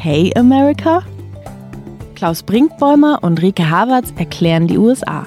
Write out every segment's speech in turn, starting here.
Okay America? Klaus Brinkbäumer und Rike Havertz erklären die USA.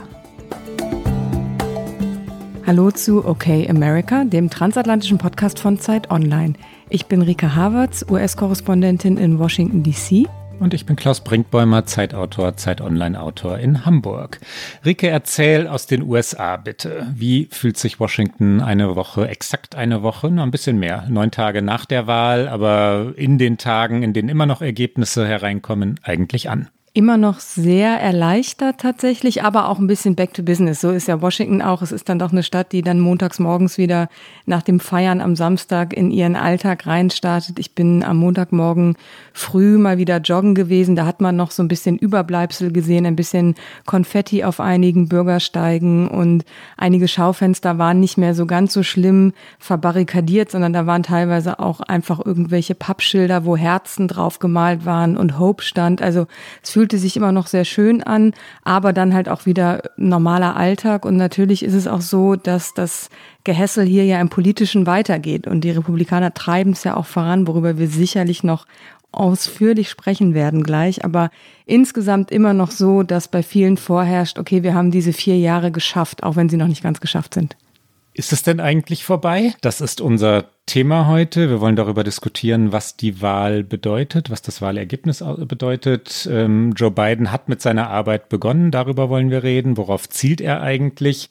Hallo zu Okay America, dem transatlantischen Podcast von Zeit Online. Ich bin Rike Havertz, US-Korrespondentin in Washington, D.C. Und ich bin Klaus Brinkbäumer, Zeitautor, Zeit-Online-Autor in Hamburg. Rike, erzähl aus den USA bitte. Wie fühlt sich Washington eine Woche, exakt eine Woche, noch ein bisschen mehr, neun Tage nach der Wahl, aber in den Tagen, in denen immer noch Ergebnisse hereinkommen, eigentlich an? Immer noch sehr erleichtert tatsächlich, aber auch ein bisschen back to business. So ist ja Washington auch. Es ist dann doch eine Stadt, die dann montags morgens wieder nach dem Feiern am Samstag in ihren Alltag reinstartet. Ich bin am Montagmorgen früh mal wieder joggen gewesen. Da hat man noch so ein bisschen Überbleibsel gesehen, ein bisschen Konfetti auf einigen Bürgersteigen und einige Schaufenster waren nicht mehr so ganz so schlimm verbarrikadiert, sondern da waren teilweise auch einfach irgendwelche Pappschilder, wo Herzen drauf gemalt waren und Hope stand. Also es fühlt fühlte sich immer noch sehr schön an, aber dann halt auch wieder normaler Alltag. Und natürlich ist es auch so, dass das Gehässel hier ja im Politischen weitergeht. Und die Republikaner treiben es ja auch voran, worüber wir sicherlich noch ausführlich sprechen werden gleich, aber insgesamt immer noch so, dass bei vielen vorherrscht, okay, wir haben diese vier Jahre geschafft, auch wenn sie noch nicht ganz geschafft sind. Ist es denn eigentlich vorbei? Das ist unser Thema heute. Wir wollen darüber diskutieren, was die Wahl bedeutet, was das Wahlergebnis bedeutet. Ähm, Joe Biden hat mit seiner Arbeit begonnen. Darüber wollen wir reden. Worauf zielt er eigentlich?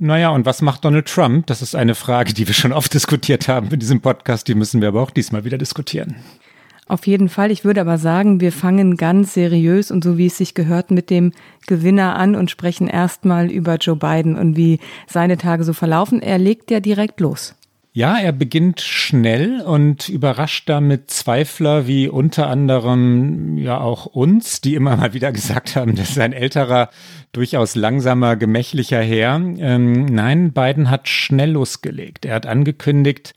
Naja, und was macht Donald Trump? Das ist eine Frage, die wir schon oft diskutiert haben in diesem Podcast. Die müssen wir aber auch diesmal wieder diskutieren. Auf jeden Fall. Ich würde aber sagen, wir fangen ganz seriös und so wie es sich gehört mit dem Gewinner an und sprechen erstmal über Joe Biden und wie seine Tage so verlaufen. Er legt ja direkt los. Ja, er beginnt schnell und überrascht damit Zweifler wie unter anderem ja auch uns, die immer mal wieder gesagt haben, das ist ein älterer, durchaus langsamer, gemächlicher Herr. Ähm, nein, Biden hat schnell losgelegt. Er hat angekündigt,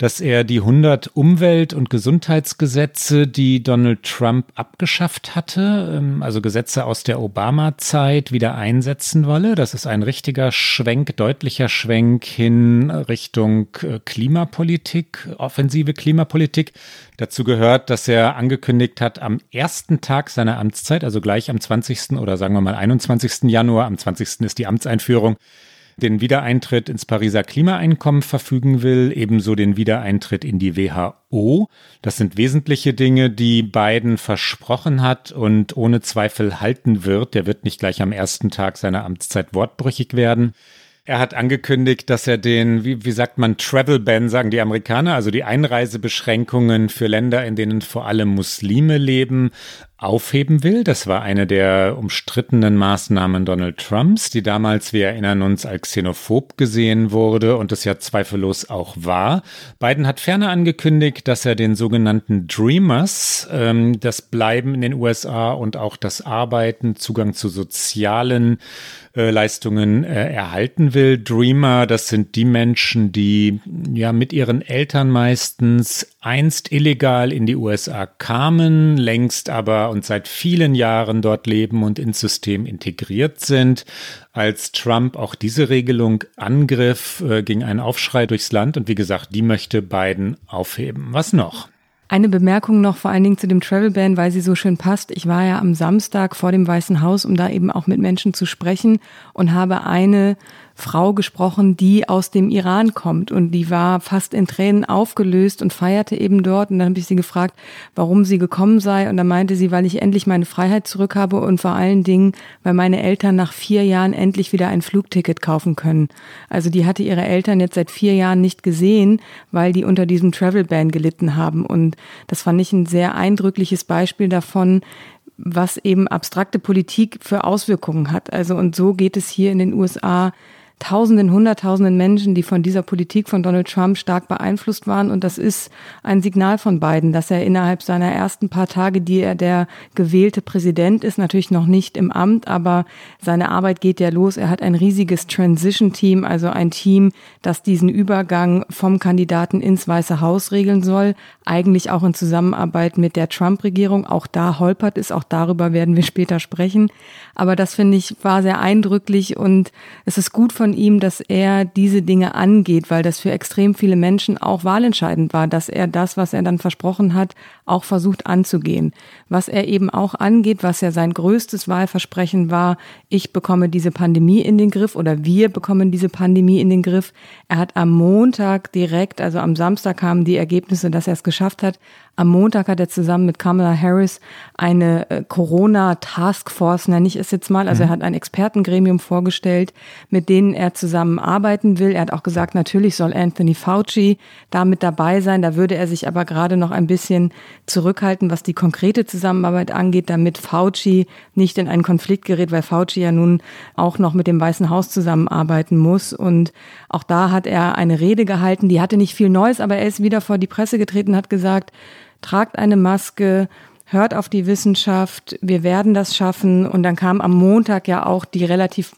dass er die 100 Umwelt- und Gesundheitsgesetze, die Donald Trump abgeschafft hatte, ähm, also Gesetze aus der Obama-Zeit, wieder einsetzen wolle. Das ist ein richtiger Schwenk, deutlicher Schwenk hin Richtung äh, Klimapolitik, offensive Klimapolitik. Dazu gehört, dass er angekündigt hat, am ersten Tag seiner Amtszeit, also gleich am 20. oder sagen wir mal 21. Januar, am 20. ist die Amtseinführung, den Wiedereintritt ins Pariser Klimaeinkommen verfügen will, ebenso den Wiedereintritt in die WHO. Das sind wesentliche Dinge, die Biden versprochen hat und ohne Zweifel halten wird. Der wird nicht gleich am ersten Tag seiner Amtszeit wortbrüchig werden. Er hat angekündigt, dass er den, wie, wie sagt man, Travel Ban, sagen die Amerikaner, also die Einreisebeschränkungen für Länder, in denen vor allem Muslime leben, aufheben will. Das war eine der umstrittenen Maßnahmen Donald Trumps, die damals, wir erinnern uns, als xenophob gesehen wurde und es ja zweifellos auch war. Biden hat ferner angekündigt, dass er den sogenannten Dreamers, ähm, das Bleiben in den USA und auch das Arbeiten, Zugang zu sozialen äh, Leistungen äh, erhalten will. Dreamer, das sind die Menschen, die ja mit ihren Eltern meistens einst illegal in die USA kamen, längst aber und seit vielen Jahren dort leben und ins System integriert sind. Als Trump auch diese Regelung angriff, äh, ging ein Aufschrei durchs Land und wie gesagt, die möchte Biden aufheben. Was noch? Eine Bemerkung noch vor allen Dingen zu dem Travel Ban, weil sie so schön passt. Ich war ja am Samstag vor dem Weißen Haus, um da eben auch mit Menschen zu sprechen und habe eine Frau gesprochen, die aus dem Iran kommt und die war fast in Tränen aufgelöst und feierte eben dort. Und dann habe ich sie gefragt, warum sie gekommen sei. Und dann meinte sie, weil ich endlich meine Freiheit zurück habe und vor allen Dingen, weil meine Eltern nach vier Jahren endlich wieder ein Flugticket kaufen können. Also die hatte ihre Eltern jetzt seit vier Jahren nicht gesehen, weil die unter diesem Travel Ban gelitten haben. Und das fand ich ein sehr eindrückliches Beispiel davon, was eben abstrakte Politik für Auswirkungen hat. Also und so geht es hier in den USA Tausenden, Hunderttausenden Menschen, die von dieser Politik von Donald Trump stark beeinflusst waren. Und das ist ein Signal von Biden, dass er innerhalb seiner ersten paar Tage, die er der gewählte Präsident ist, natürlich noch nicht im Amt, aber seine Arbeit geht ja los. Er hat ein riesiges Transition-Team, also ein Team, das diesen Übergang vom Kandidaten ins Weiße Haus regeln soll, eigentlich auch in Zusammenarbeit mit der Trump-Regierung. Auch da holpert es, auch darüber werden wir später sprechen. Aber das finde ich war sehr eindrücklich und es ist gut von von ihm, dass er diese Dinge angeht, weil das für extrem viele Menschen auch wahlentscheidend war, dass er das, was er dann versprochen hat, auch versucht anzugehen. Was er eben auch angeht, was ja sein größtes Wahlversprechen war, ich bekomme diese Pandemie in den Griff oder wir bekommen diese Pandemie in den Griff. Er hat am Montag direkt, also am Samstag kamen die Ergebnisse, dass er es geschafft hat, am Montag hat er zusammen mit Kamala Harris eine äh, Corona-Taskforce, nenne ich es jetzt mal. Also mhm. er hat ein Expertengremium vorgestellt, mit denen er zusammenarbeiten will. Er hat auch gesagt, natürlich soll Anthony Fauci da mit dabei sein. Da würde er sich aber gerade noch ein bisschen zurückhalten, was die konkrete Zusammenarbeit angeht, damit Fauci nicht in einen Konflikt gerät, weil Fauci ja nun auch noch mit dem Weißen Haus zusammenarbeiten muss. Und auch da hat er eine Rede gehalten. Die hatte nicht viel Neues, aber er ist wieder vor die Presse getreten, hat gesagt, tragt eine Maske, hört auf die Wissenschaft, wir werden das schaffen. Und dann kam am Montag ja auch die relativ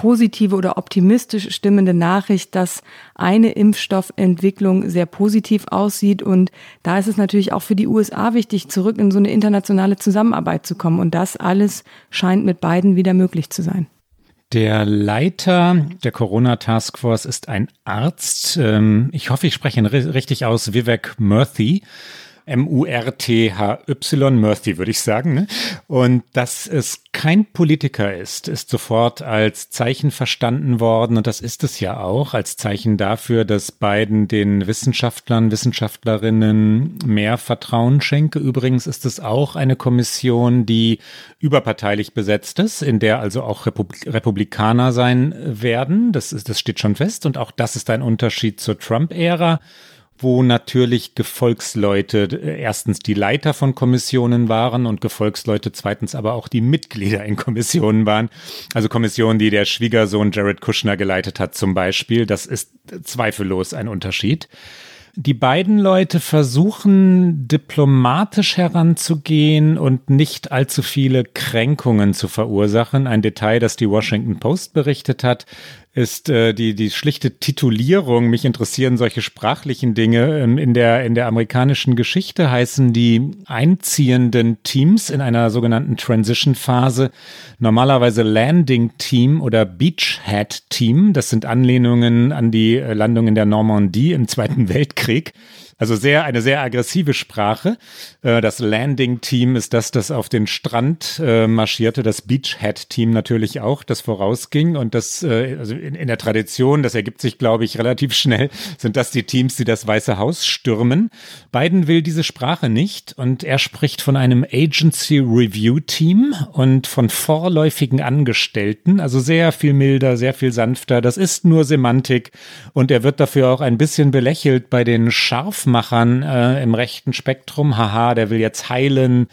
positive oder optimistisch stimmende Nachricht, dass eine Impfstoffentwicklung sehr positiv aussieht. Und da ist es natürlich auch für die USA wichtig, zurück in so eine internationale Zusammenarbeit zu kommen. Und das alles scheint mit beiden wieder möglich zu sein. Der Leiter der Corona Task Force ist ein Arzt. Ähm, ich hoffe, ich spreche ihn richtig aus, Vivek Murthy. M-U-R-T-H-Y, Murthy würde ich sagen. Ne? Und dass es kein Politiker ist, ist sofort als Zeichen verstanden worden. Und das ist es ja auch, als Zeichen dafür, dass Biden den Wissenschaftlern, Wissenschaftlerinnen mehr Vertrauen schenke. Übrigens ist es auch eine Kommission, die überparteilich besetzt ist, in der also auch Republikaner sein werden. Das, ist, das steht schon fest. Und auch das ist ein Unterschied zur Trump-Ära wo natürlich Gefolgsleute äh, erstens die Leiter von Kommissionen waren und Gefolgsleute zweitens aber auch die Mitglieder in Kommissionen waren. Also Kommissionen, die der Schwiegersohn Jared Kushner geleitet hat zum Beispiel. Das ist zweifellos ein Unterschied. Die beiden Leute versuchen diplomatisch heranzugehen und nicht allzu viele Kränkungen zu verursachen. Ein Detail, das die Washington Post berichtet hat, ist äh, die, die schlichte Titulierung. Mich interessieren solche sprachlichen Dinge. Ähm, in der, in der amerikanischen Geschichte heißen die einziehenden Teams in einer sogenannten Transition-Phase normalerweise Landing Team oder Beachhead Team. Das sind Anlehnungen an die äh, Landung in der Normandie im Zweiten Weltkrieg. Also sehr, eine sehr aggressive Sprache. Äh, das Landing-Team ist das, das auf den Strand äh, marschierte. Das Beachhead-Team natürlich auch, das vorausging. Und das, äh, also in, in der Tradition, das ergibt sich, glaube ich, relativ schnell, sind das die Teams, die das Weiße Haus stürmen. Biden will diese Sprache nicht und er spricht von einem Agency Review Team und von vorläufigen Angestellten. Also sehr viel milder, sehr viel sanfter. Das ist nur Semantik und er wird dafür auch ein bisschen belächelt bei den scharf Impfmachern äh, im rechten Spektrum, haha, der will jetzt heilen.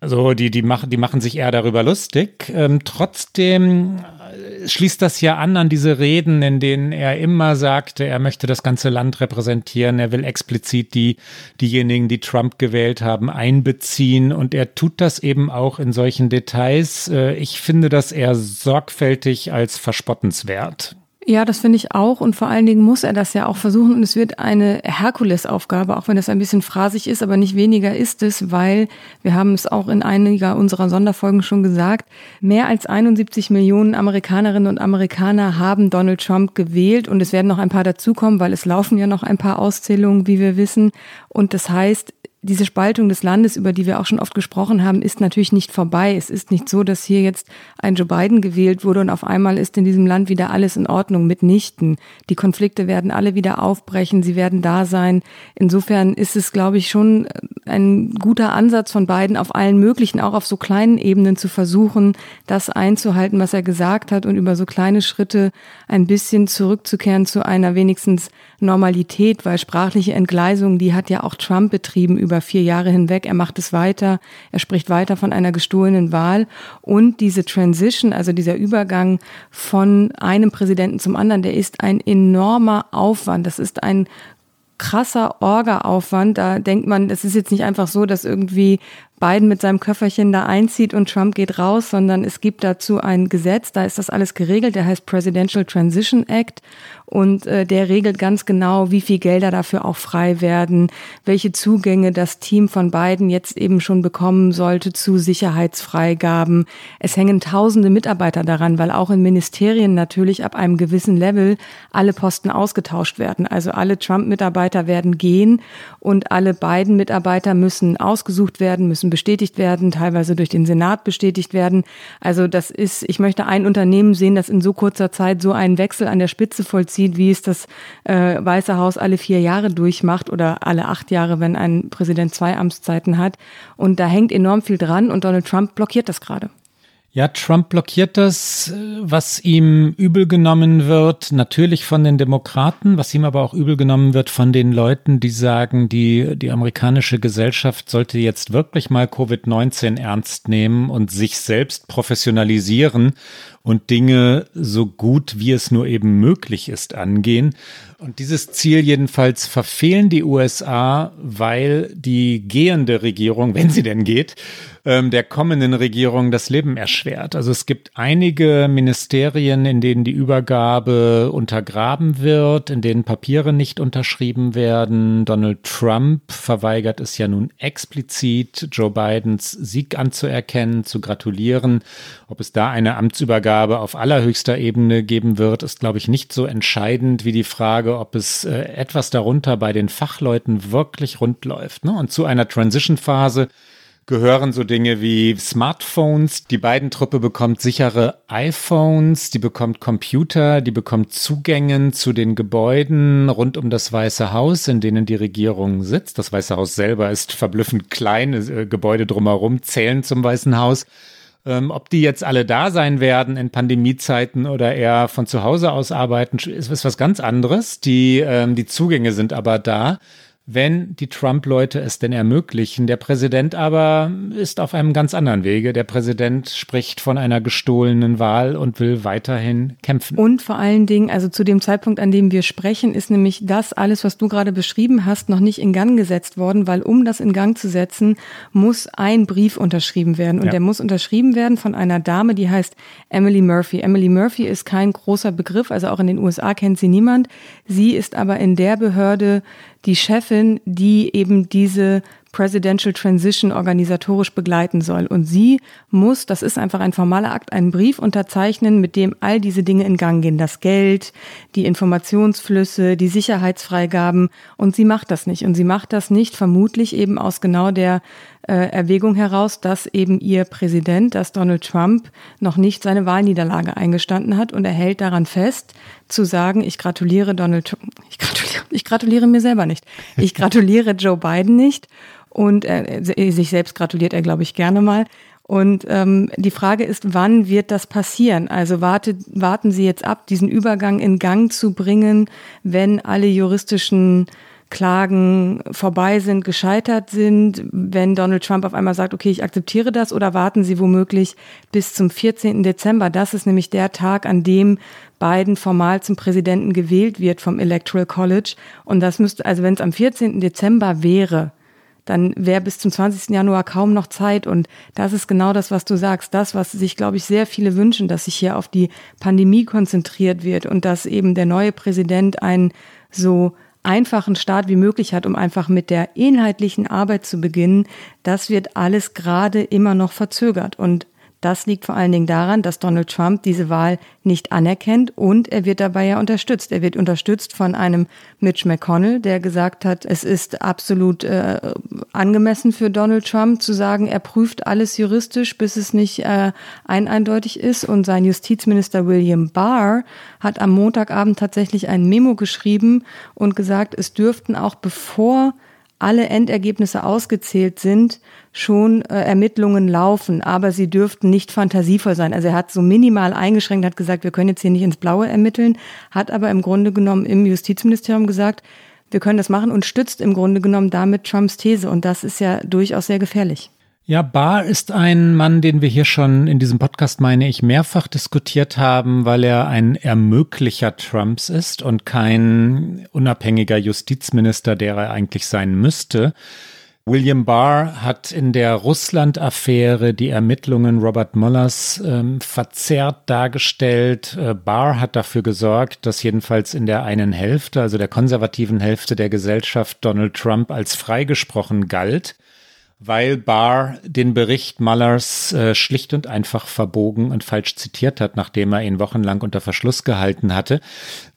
Also die, die, machen, die machen sich eher darüber lustig. Ähm, trotzdem äh, schließt das ja an an diese Reden, in denen er immer sagte, er möchte das ganze Land repräsentieren, er will explizit die, diejenigen, die Trump gewählt haben, einbeziehen und er tut das eben auch in solchen Details. Äh, ich finde das eher sorgfältig als verspottenswert. Ja, das finde ich auch. Und vor allen Dingen muss er das ja auch versuchen. Und es wird eine Herkulesaufgabe, auch wenn das ein bisschen phrasig ist, aber nicht weniger ist es, weil wir haben es auch in einiger unserer Sonderfolgen schon gesagt. Mehr als 71 Millionen Amerikanerinnen und Amerikaner haben Donald Trump gewählt. Und es werden noch ein paar dazukommen, weil es laufen ja noch ein paar Auszählungen, wie wir wissen. Und das heißt, diese Spaltung des Landes, über die wir auch schon oft gesprochen haben, ist natürlich nicht vorbei. Es ist nicht so, dass hier jetzt ein Joe Biden gewählt wurde und auf einmal ist in diesem Land wieder alles in Ordnung. Mitnichten. Die Konflikte werden alle wieder aufbrechen, sie werden da sein. Insofern ist es, glaube ich, schon ein guter Ansatz von Biden, auf allen möglichen, auch auf so kleinen Ebenen zu versuchen, das einzuhalten, was er gesagt hat und über so kleine Schritte ein bisschen zurückzukehren zu einer wenigstens Normalität, weil sprachliche Entgleisung, die hat ja auch Trump betrieben über vier Jahre hinweg. Er macht es weiter. Er spricht weiter von einer gestohlenen Wahl. Und diese Transition, also dieser Übergang von einem Präsidenten zum anderen, der ist ein enormer Aufwand. Das ist ein krasser Orga-Aufwand. Da denkt man, es ist jetzt nicht einfach so, dass irgendwie Biden mit seinem Köfferchen da einzieht und Trump geht raus, sondern es gibt dazu ein Gesetz, da ist das alles geregelt, der heißt Presidential Transition Act und äh, der regelt ganz genau, wie viel Gelder dafür auch frei werden, welche Zugänge das Team von Biden jetzt eben schon bekommen sollte zu Sicherheitsfreigaben. Es hängen tausende Mitarbeiter daran, weil auch in Ministerien natürlich ab einem gewissen Level alle Posten ausgetauscht werden. Also alle Trump-Mitarbeiter werden gehen und alle Biden-Mitarbeiter müssen ausgesucht werden, müssen bestätigt werden, teilweise durch den Senat bestätigt werden. Also das ist, ich möchte ein Unternehmen sehen, das in so kurzer Zeit so einen Wechsel an der Spitze vollzieht wie es das äh, Weiße Haus alle vier Jahre durchmacht oder alle acht Jahre, wenn ein Präsident zwei Amtszeiten hat. Und da hängt enorm viel dran und Donald Trump blockiert das gerade. Ja, Trump blockiert das, was ihm übel genommen wird, natürlich von den Demokraten, was ihm aber auch übel genommen wird von den Leuten, die sagen, die, die amerikanische Gesellschaft sollte jetzt wirklich mal Covid-19 ernst nehmen und sich selbst professionalisieren und Dinge so gut wie es nur eben möglich ist angehen. Und dieses Ziel jedenfalls verfehlen die USA, weil die gehende Regierung, wenn sie denn geht, ähm, der kommenden Regierung das Leben erschwert. Also es gibt einige Ministerien, in denen die Übergabe untergraben wird, in denen Papiere nicht unterschrieben werden. Donald Trump verweigert es ja nun explizit, Joe Bidens Sieg anzuerkennen, zu gratulieren. Ob es da eine Amtsübergabe auf allerhöchster Ebene geben wird, ist, glaube ich, nicht so entscheidend wie die Frage, Frage, ob es äh, etwas darunter bei den Fachleuten wirklich rund läuft. Ne? Und zu einer Transition-Phase gehören so Dinge wie Smartphones. Die beiden Truppe bekommt sichere iPhones, die bekommt Computer, die bekommt Zugänge zu den Gebäuden rund um das Weiße Haus, in denen die Regierung sitzt. Das Weiße Haus selber ist verblüffend klein, äh, Gebäude drumherum zählen zum Weißen Haus. Ähm, ob die jetzt alle da sein werden in Pandemiezeiten oder eher von zu Hause aus arbeiten, ist, ist was ganz anderes. Die, ähm, die Zugänge sind aber da wenn die Trump-Leute es denn ermöglichen. Der Präsident aber ist auf einem ganz anderen Wege. Der Präsident spricht von einer gestohlenen Wahl und will weiterhin kämpfen. Und vor allen Dingen, also zu dem Zeitpunkt, an dem wir sprechen, ist nämlich das alles, was du gerade beschrieben hast, noch nicht in Gang gesetzt worden, weil um das in Gang zu setzen, muss ein Brief unterschrieben werden. Und ja. der muss unterschrieben werden von einer Dame, die heißt Emily Murphy. Emily Murphy ist kein großer Begriff, also auch in den USA kennt sie niemand. Sie ist aber in der Behörde, die Chefin, die eben diese Presidential Transition organisatorisch begleiten soll. Und sie muss, das ist einfach ein formaler Akt, einen Brief unterzeichnen, mit dem all diese Dinge in Gang gehen. Das Geld, die Informationsflüsse, die Sicherheitsfreigaben. Und sie macht das nicht. Und sie macht das nicht vermutlich eben aus genau der äh, Erwägung heraus, dass eben ihr Präsident, dass Donald Trump noch nicht seine Wahlniederlage eingestanden hat und er hält daran fest, zu sagen, ich gratuliere Donald Trump, ich gratuliere, ich gratuliere mir selber nicht, ich gratuliere Joe Biden nicht und äh, sich selbst gratuliert er, glaube ich, gerne mal. Und ähm, die Frage ist, wann wird das passieren? Also wartet, warten Sie jetzt ab, diesen Übergang in Gang zu bringen, wenn alle juristischen Klagen vorbei sind, gescheitert sind, wenn Donald Trump auf einmal sagt, okay, ich akzeptiere das, oder warten Sie womöglich bis zum 14. Dezember? Das ist nämlich der Tag, an dem Biden formal zum Präsidenten gewählt wird vom Electoral College. Und das müsste, also wenn es am 14. Dezember wäre, dann wäre bis zum 20. Januar kaum noch Zeit. Und das ist genau das, was du sagst. Das, was sich, glaube ich, sehr viele wünschen, dass sich hier auf die Pandemie konzentriert wird und dass eben der neue Präsident einen so einfachen Start wie möglich hat, um einfach mit der inhaltlichen Arbeit zu beginnen, das wird alles gerade immer noch verzögert. Und das liegt vor allen Dingen daran, dass Donald Trump diese Wahl nicht anerkennt und er wird dabei ja unterstützt. Er wird unterstützt von einem Mitch McConnell, der gesagt hat, es ist absolut äh, angemessen für Donald Trump zu sagen, er prüft alles juristisch, bis es nicht äh, ein eindeutig ist. Und sein Justizminister William Barr hat am Montagabend tatsächlich ein Memo geschrieben und gesagt, es dürften auch bevor alle Endergebnisse ausgezählt sind, schon äh, Ermittlungen laufen, aber sie dürften nicht fantasievoll sein. Also er hat so minimal eingeschränkt, hat gesagt, wir können jetzt hier nicht ins Blaue ermitteln, hat aber im Grunde genommen im Justizministerium gesagt, wir können das machen und stützt im Grunde genommen damit Trumps These. Und das ist ja durchaus sehr gefährlich. Ja, Barr ist ein Mann, den wir hier schon in diesem Podcast, meine ich, mehrfach diskutiert haben, weil er ein Ermöglicher Trumps ist und kein unabhängiger Justizminister, der er eigentlich sein müsste. William Barr hat in der Russland-Affäre die Ermittlungen Robert Muellers ähm, verzerrt dargestellt. Äh, Barr hat dafür gesorgt, dass jedenfalls in der einen Hälfte, also der konservativen Hälfte der Gesellschaft, Donald Trump als freigesprochen galt weil Barr den Bericht Mullers äh, schlicht und einfach verbogen und falsch zitiert hat, nachdem er ihn wochenlang unter Verschluss gehalten hatte.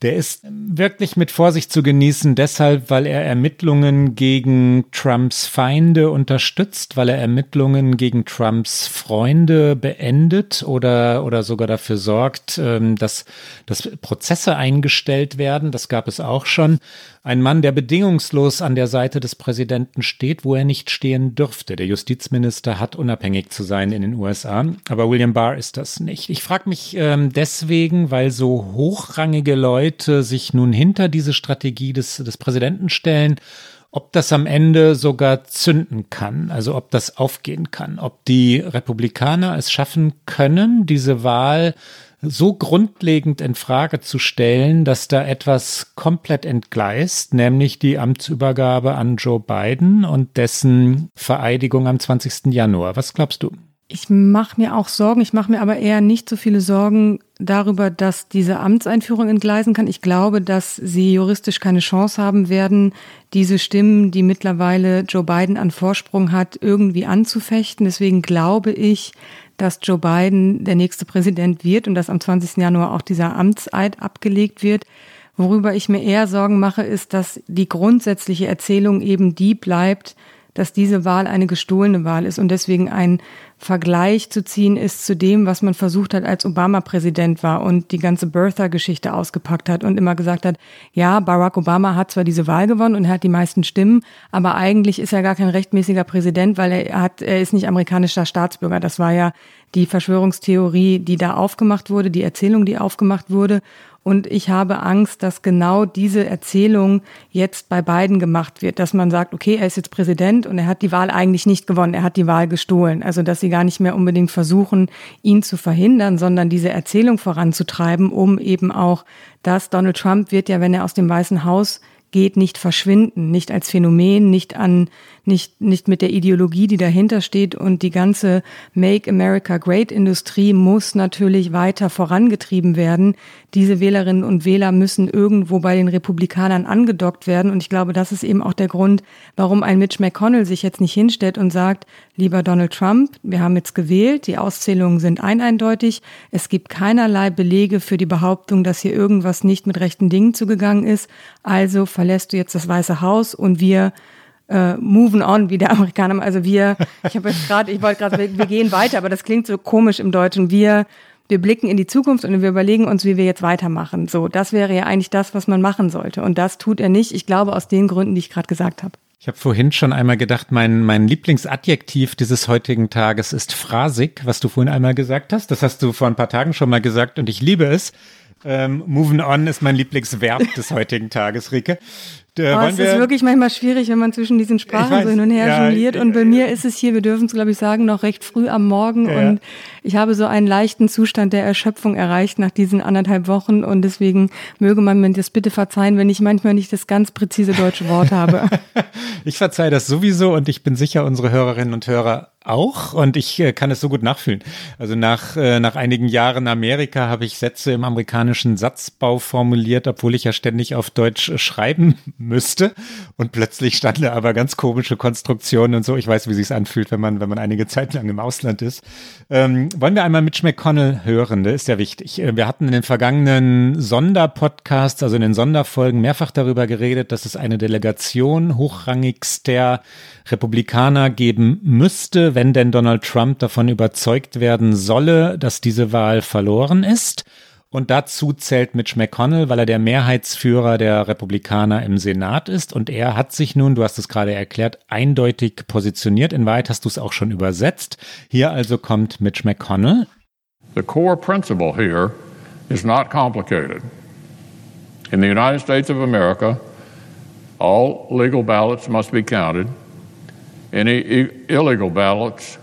Der ist wirklich mit Vorsicht zu genießen, deshalb, weil er Ermittlungen gegen Trumps Feinde unterstützt, weil er Ermittlungen gegen Trumps Freunde beendet oder, oder sogar dafür sorgt, ähm, dass, dass Prozesse eingestellt werden. Das gab es auch schon. Ein Mann, der bedingungslos an der Seite des Präsidenten steht, wo er nicht stehen dürfte. Der Justizminister hat unabhängig zu sein in den USA, aber William Barr ist das nicht. Ich frage mich ähm, deswegen, weil so hochrangige Leute sich nun hinter diese Strategie des, des Präsidenten stellen, ob das am Ende sogar zünden kann, also ob das aufgehen kann, ob die Republikaner es schaffen können, diese Wahl so grundlegend in Frage zu stellen, dass da etwas komplett entgleist, nämlich die Amtsübergabe an Joe Biden und dessen Vereidigung am 20. Januar. Was glaubst du? Ich mache mir auch Sorgen. Ich mache mir aber eher nicht so viele Sorgen darüber, dass diese Amtseinführung entgleisen kann. Ich glaube, dass sie juristisch keine Chance haben werden, diese Stimmen, die mittlerweile Joe Biden an Vorsprung hat, irgendwie anzufechten. Deswegen glaube ich, dass Joe Biden der nächste Präsident wird und dass am 20. Januar auch dieser Amtseid abgelegt wird. Worüber ich mir eher Sorgen mache, ist, dass die grundsätzliche Erzählung eben die bleibt, dass diese Wahl eine gestohlene Wahl ist und deswegen ein Vergleich zu ziehen ist zu dem, was man versucht hat, als Obama Präsident war und die ganze Birther-Geschichte ausgepackt hat und immer gesagt hat, ja, Barack Obama hat zwar diese Wahl gewonnen und er hat die meisten Stimmen, aber eigentlich ist er gar kein rechtmäßiger Präsident, weil er hat, er ist nicht amerikanischer Staatsbürger. Das war ja die Verschwörungstheorie, die da aufgemacht wurde, die Erzählung, die aufgemacht wurde. Und ich habe Angst, dass genau diese Erzählung jetzt bei beiden gemacht wird, dass man sagt, okay, er ist jetzt Präsident und er hat die Wahl eigentlich nicht gewonnen, er hat die Wahl gestohlen. Also, dass sie gar nicht mehr unbedingt versuchen, ihn zu verhindern, sondern diese Erzählung voranzutreiben, um eben auch, dass Donald Trump wird ja, wenn er aus dem Weißen Haus geht, nicht verschwinden, nicht als Phänomen, nicht an, nicht, nicht mit der Ideologie, die dahinter steht und die ganze Make America Great Industrie muss natürlich weiter vorangetrieben werden. Diese Wählerinnen und Wähler müssen irgendwo bei den Republikanern angedockt werden. Und ich glaube, das ist eben auch der Grund, warum ein Mitch McConnell sich jetzt nicht hinstellt und sagt, lieber Donald Trump, wir haben jetzt gewählt, die Auszählungen sind eindeutig, es gibt keinerlei Belege für die Behauptung, dass hier irgendwas nicht mit rechten Dingen zugegangen ist, also verlässt du jetzt das Weiße Haus und wir äh, moving on, wie der Amerikaner, also wir, ich habe jetzt gerade, ich wollte gerade, wir, wir gehen weiter, aber das klingt so komisch im Deutschen, wir wir blicken in die Zukunft und wir überlegen uns, wie wir jetzt weitermachen. So, das wäre ja eigentlich das, was man machen sollte. Und das tut er nicht. Ich glaube aus den Gründen, die ich gerade gesagt habe. Ich habe vorhin schon einmal gedacht, mein, mein Lieblingsadjektiv dieses heutigen Tages ist phrasig, was du vorhin einmal gesagt hast. Das hast du vor ein paar Tagen schon mal gesagt und ich liebe es. Ähm, moving on ist mein Lieblingsverb des heutigen Tages, Rike. Äh, oh, es ist wirklich manchmal schwierig, wenn man zwischen diesen Sprachen weiß, so hin und her ja, jongliert. Und bei mir ist es hier, wir dürfen es, glaube ich, sagen, noch recht früh am Morgen. Ja. Und ich habe so einen leichten Zustand der Erschöpfung erreicht nach diesen anderthalb Wochen. Und deswegen möge man mir das bitte verzeihen, wenn ich manchmal nicht das ganz präzise deutsche Wort habe. ich verzeihe das sowieso und ich bin sicher, unsere Hörerinnen und Hörer auch und ich äh, kann es so gut nachfühlen. Also nach, äh, nach einigen Jahren Amerika habe ich Sätze im amerikanischen Satzbau formuliert, obwohl ich ja ständig auf Deutsch äh, schreiben müsste. Und plötzlich standen da aber ganz komische Konstruktionen und so. Ich weiß, wie sich's anfühlt, wenn man, wenn man einige Zeit lang im Ausland ist. Ähm, wollen wir einmal Mitch McConnell hören? Der ist ja wichtig. Äh, wir hatten in den vergangenen Sonderpodcasts, also in den Sonderfolgen, mehrfach darüber geredet, dass es eine Delegation hochrangigster Republikaner geben müsste, wenn denn Donald Trump davon überzeugt werden solle, dass diese Wahl verloren ist. Und dazu zählt Mitch McConnell, weil er der Mehrheitsführer der Republikaner im Senat ist. Und er hat sich nun, du hast es gerade erklärt, eindeutig positioniert. In Wahrheit hast du es auch schon übersetzt. Hier also kommt Mitch McConnell. The core principle here is not complicated. In the United States of America, all legal ballots must be counted. Any illegal ballots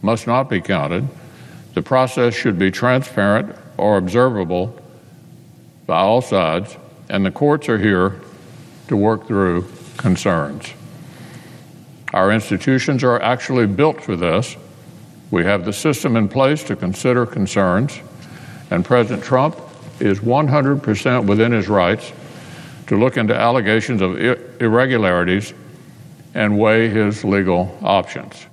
must not be counted. The process should be transparent or observable by all sides, and the courts are here to work through concerns. Our institutions are actually built for this. We have the system in place to consider concerns, and President Trump is 100% within his rights to look into allegations of irregularities and weigh his legal options.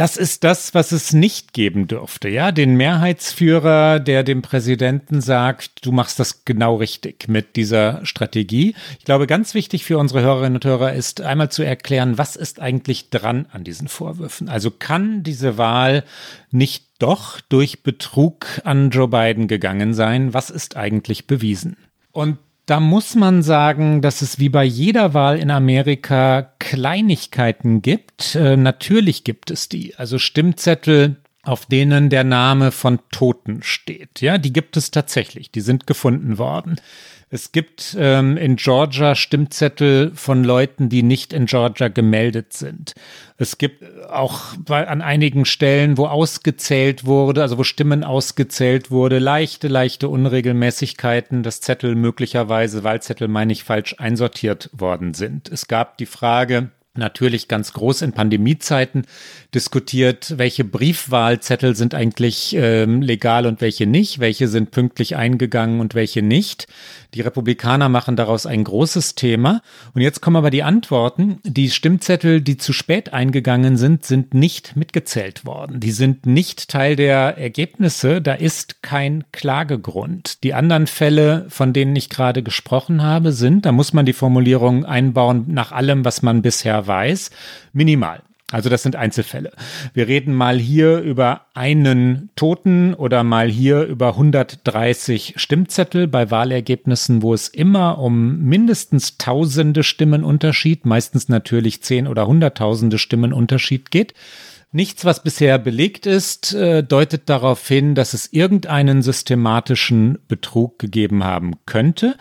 Das ist das, was es nicht geben dürfte, ja? Den Mehrheitsführer, der dem Präsidenten sagt, du machst das genau richtig mit dieser Strategie. Ich glaube, ganz wichtig für unsere Hörerinnen und Hörer ist einmal zu erklären, was ist eigentlich dran an diesen Vorwürfen? Also kann diese Wahl nicht doch durch Betrug an Joe Biden gegangen sein? Was ist eigentlich bewiesen? Und da muss man sagen, dass es wie bei jeder Wahl in Amerika Kleinigkeiten gibt. Äh, natürlich gibt es die. Also Stimmzettel, auf denen der Name von Toten steht. Ja, die gibt es tatsächlich. Die sind gefunden worden. Es gibt ähm, in Georgia Stimmzettel von Leuten, die nicht in Georgia gemeldet sind. Es gibt auch bei, an einigen Stellen, wo ausgezählt wurde, also wo Stimmen ausgezählt wurde, leichte, leichte Unregelmäßigkeiten, dass Zettel möglicherweise, Wahlzettel meine ich, falsch einsortiert worden sind. Es gab die Frage, natürlich ganz groß in Pandemiezeiten diskutiert, welche Briefwahlzettel sind eigentlich ähm, legal und welche nicht, welche sind pünktlich eingegangen und welche nicht. Die Republikaner machen daraus ein großes Thema. Und jetzt kommen aber die Antworten. Die Stimmzettel, die zu spät eingegangen sind, sind nicht mitgezählt worden. Die sind nicht Teil der Ergebnisse. Da ist kein Klagegrund. Die anderen Fälle, von denen ich gerade gesprochen habe, sind, da muss man die Formulierung einbauen, nach allem, was man bisher weiß, minimal. Also das sind Einzelfälle. Wir reden mal hier über einen Toten oder mal hier über 130 Stimmzettel bei Wahlergebnissen, wo es immer um mindestens tausende Stimmen Unterschied, meistens natürlich zehn oder hunderttausende Stimmen Unterschied geht. Nichts, was bisher belegt ist, äh, deutet darauf hin, dass es irgendeinen systematischen Betrug gegeben haben könnte.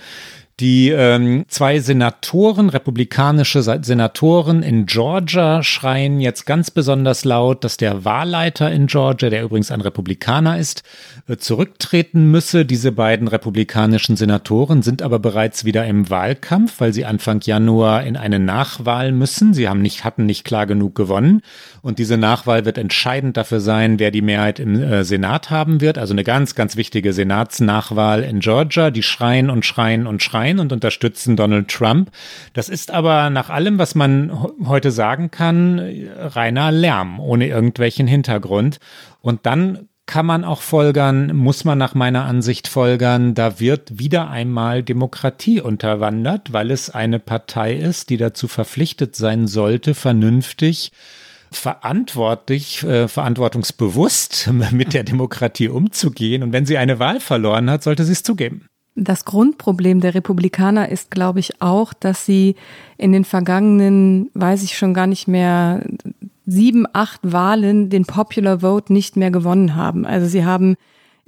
Die ähm, zwei Senatoren, republikanische Senatoren in Georgia, schreien jetzt ganz besonders laut, dass der Wahlleiter in Georgia, der übrigens ein Republikaner ist, äh, zurücktreten müsse. Diese beiden republikanischen Senatoren sind aber bereits wieder im Wahlkampf, weil sie Anfang Januar in eine Nachwahl müssen. Sie haben nicht, hatten nicht klar genug gewonnen. Und diese Nachwahl wird entscheidend dafür sein, wer die Mehrheit im äh, Senat haben wird. Also eine ganz, ganz wichtige Senatsnachwahl in Georgia. Die schreien und schreien und schreien und unterstützen Donald Trump. Das ist aber nach allem, was man heute sagen kann, reiner Lärm ohne irgendwelchen Hintergrund. Und dann kann man auch folgern, muss man nach meiner Ansicht folgern, da wird wieder einmal Demokratie unterwandert, weil es eine Partei ist, die dazu verpflichtet sein sollte, vernünftig verantwortlich, äh, verantwortungsbewusst mit der Demokratie umzugehen. Und wenn sie eine Wahl verloren hat, sollte sie es zugeben. Das Grundproblem der Republikaner ist, glaube ich, auch, dass sie in den vergangenen, weiß ich schon gar nicht mehr, sieben, acht Wahlen den Popular Vote nicht mehr gewonnen haben. Also sie haben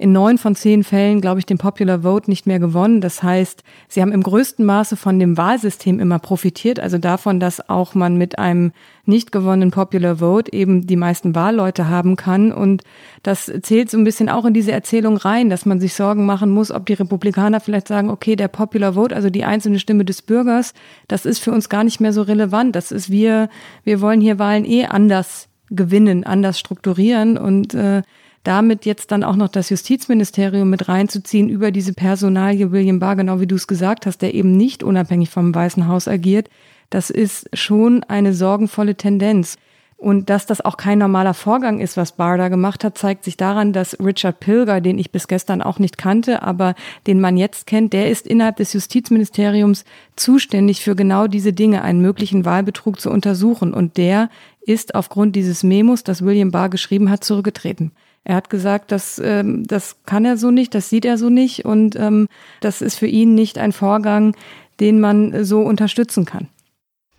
in neun von zehn Fällen, glaube ich, den Popular Vote nicht mehr gewonnen. Das heißt, sie haben im größten Maße von dem Wahlsystem immer profitiert, also davon, dass auch man mit einem nicht gewonnenen Popular Vote eben die meisten Wahlleute haben kann. Und das zählt so ein bisschen auch in diese Erzählung rein, dass man sich Sorgen machen muss, ob die Republikaner vielleicht sagen, okay, der Popular Vote, also die einzelne Stimme des Bürgers, das ist für uns gar nicht mehr so relevant. Das ist wir, wir wollen hier Wahlen eh anders gewinnen, anders strukturieren und äh, damit jetzt dann auch noch das Justizministerium mit reinzuziehen über diese Personalie William Barr, genau wie du es gesagt hast, der eben nicht unabhängig vom Weißen Haus agiert, das ist schon eine sorgenvolle Tendenz. Und dass das auch kein normaler Vorgang ist, was Barr da gemacht hat, zeigt sich daran, dass Richard Pilger, den ich bis gestern auch nicht kannte, aber den man jetzt kennt, der ist innerhalb des Justizministeriums zuständig für genau diese Dinge, einen möglichen Wahlbetrug zu untersuchen. Und der ist aufgrund dieses Memos, das William Barr geschrieben hat, zurückgetreten. Er hat gesagt, dass, ähm, das kann er so nicht, das sieht er so nicht und ähm, das ist für ihn nicht ein Vorgang, den man so unterstützen kann.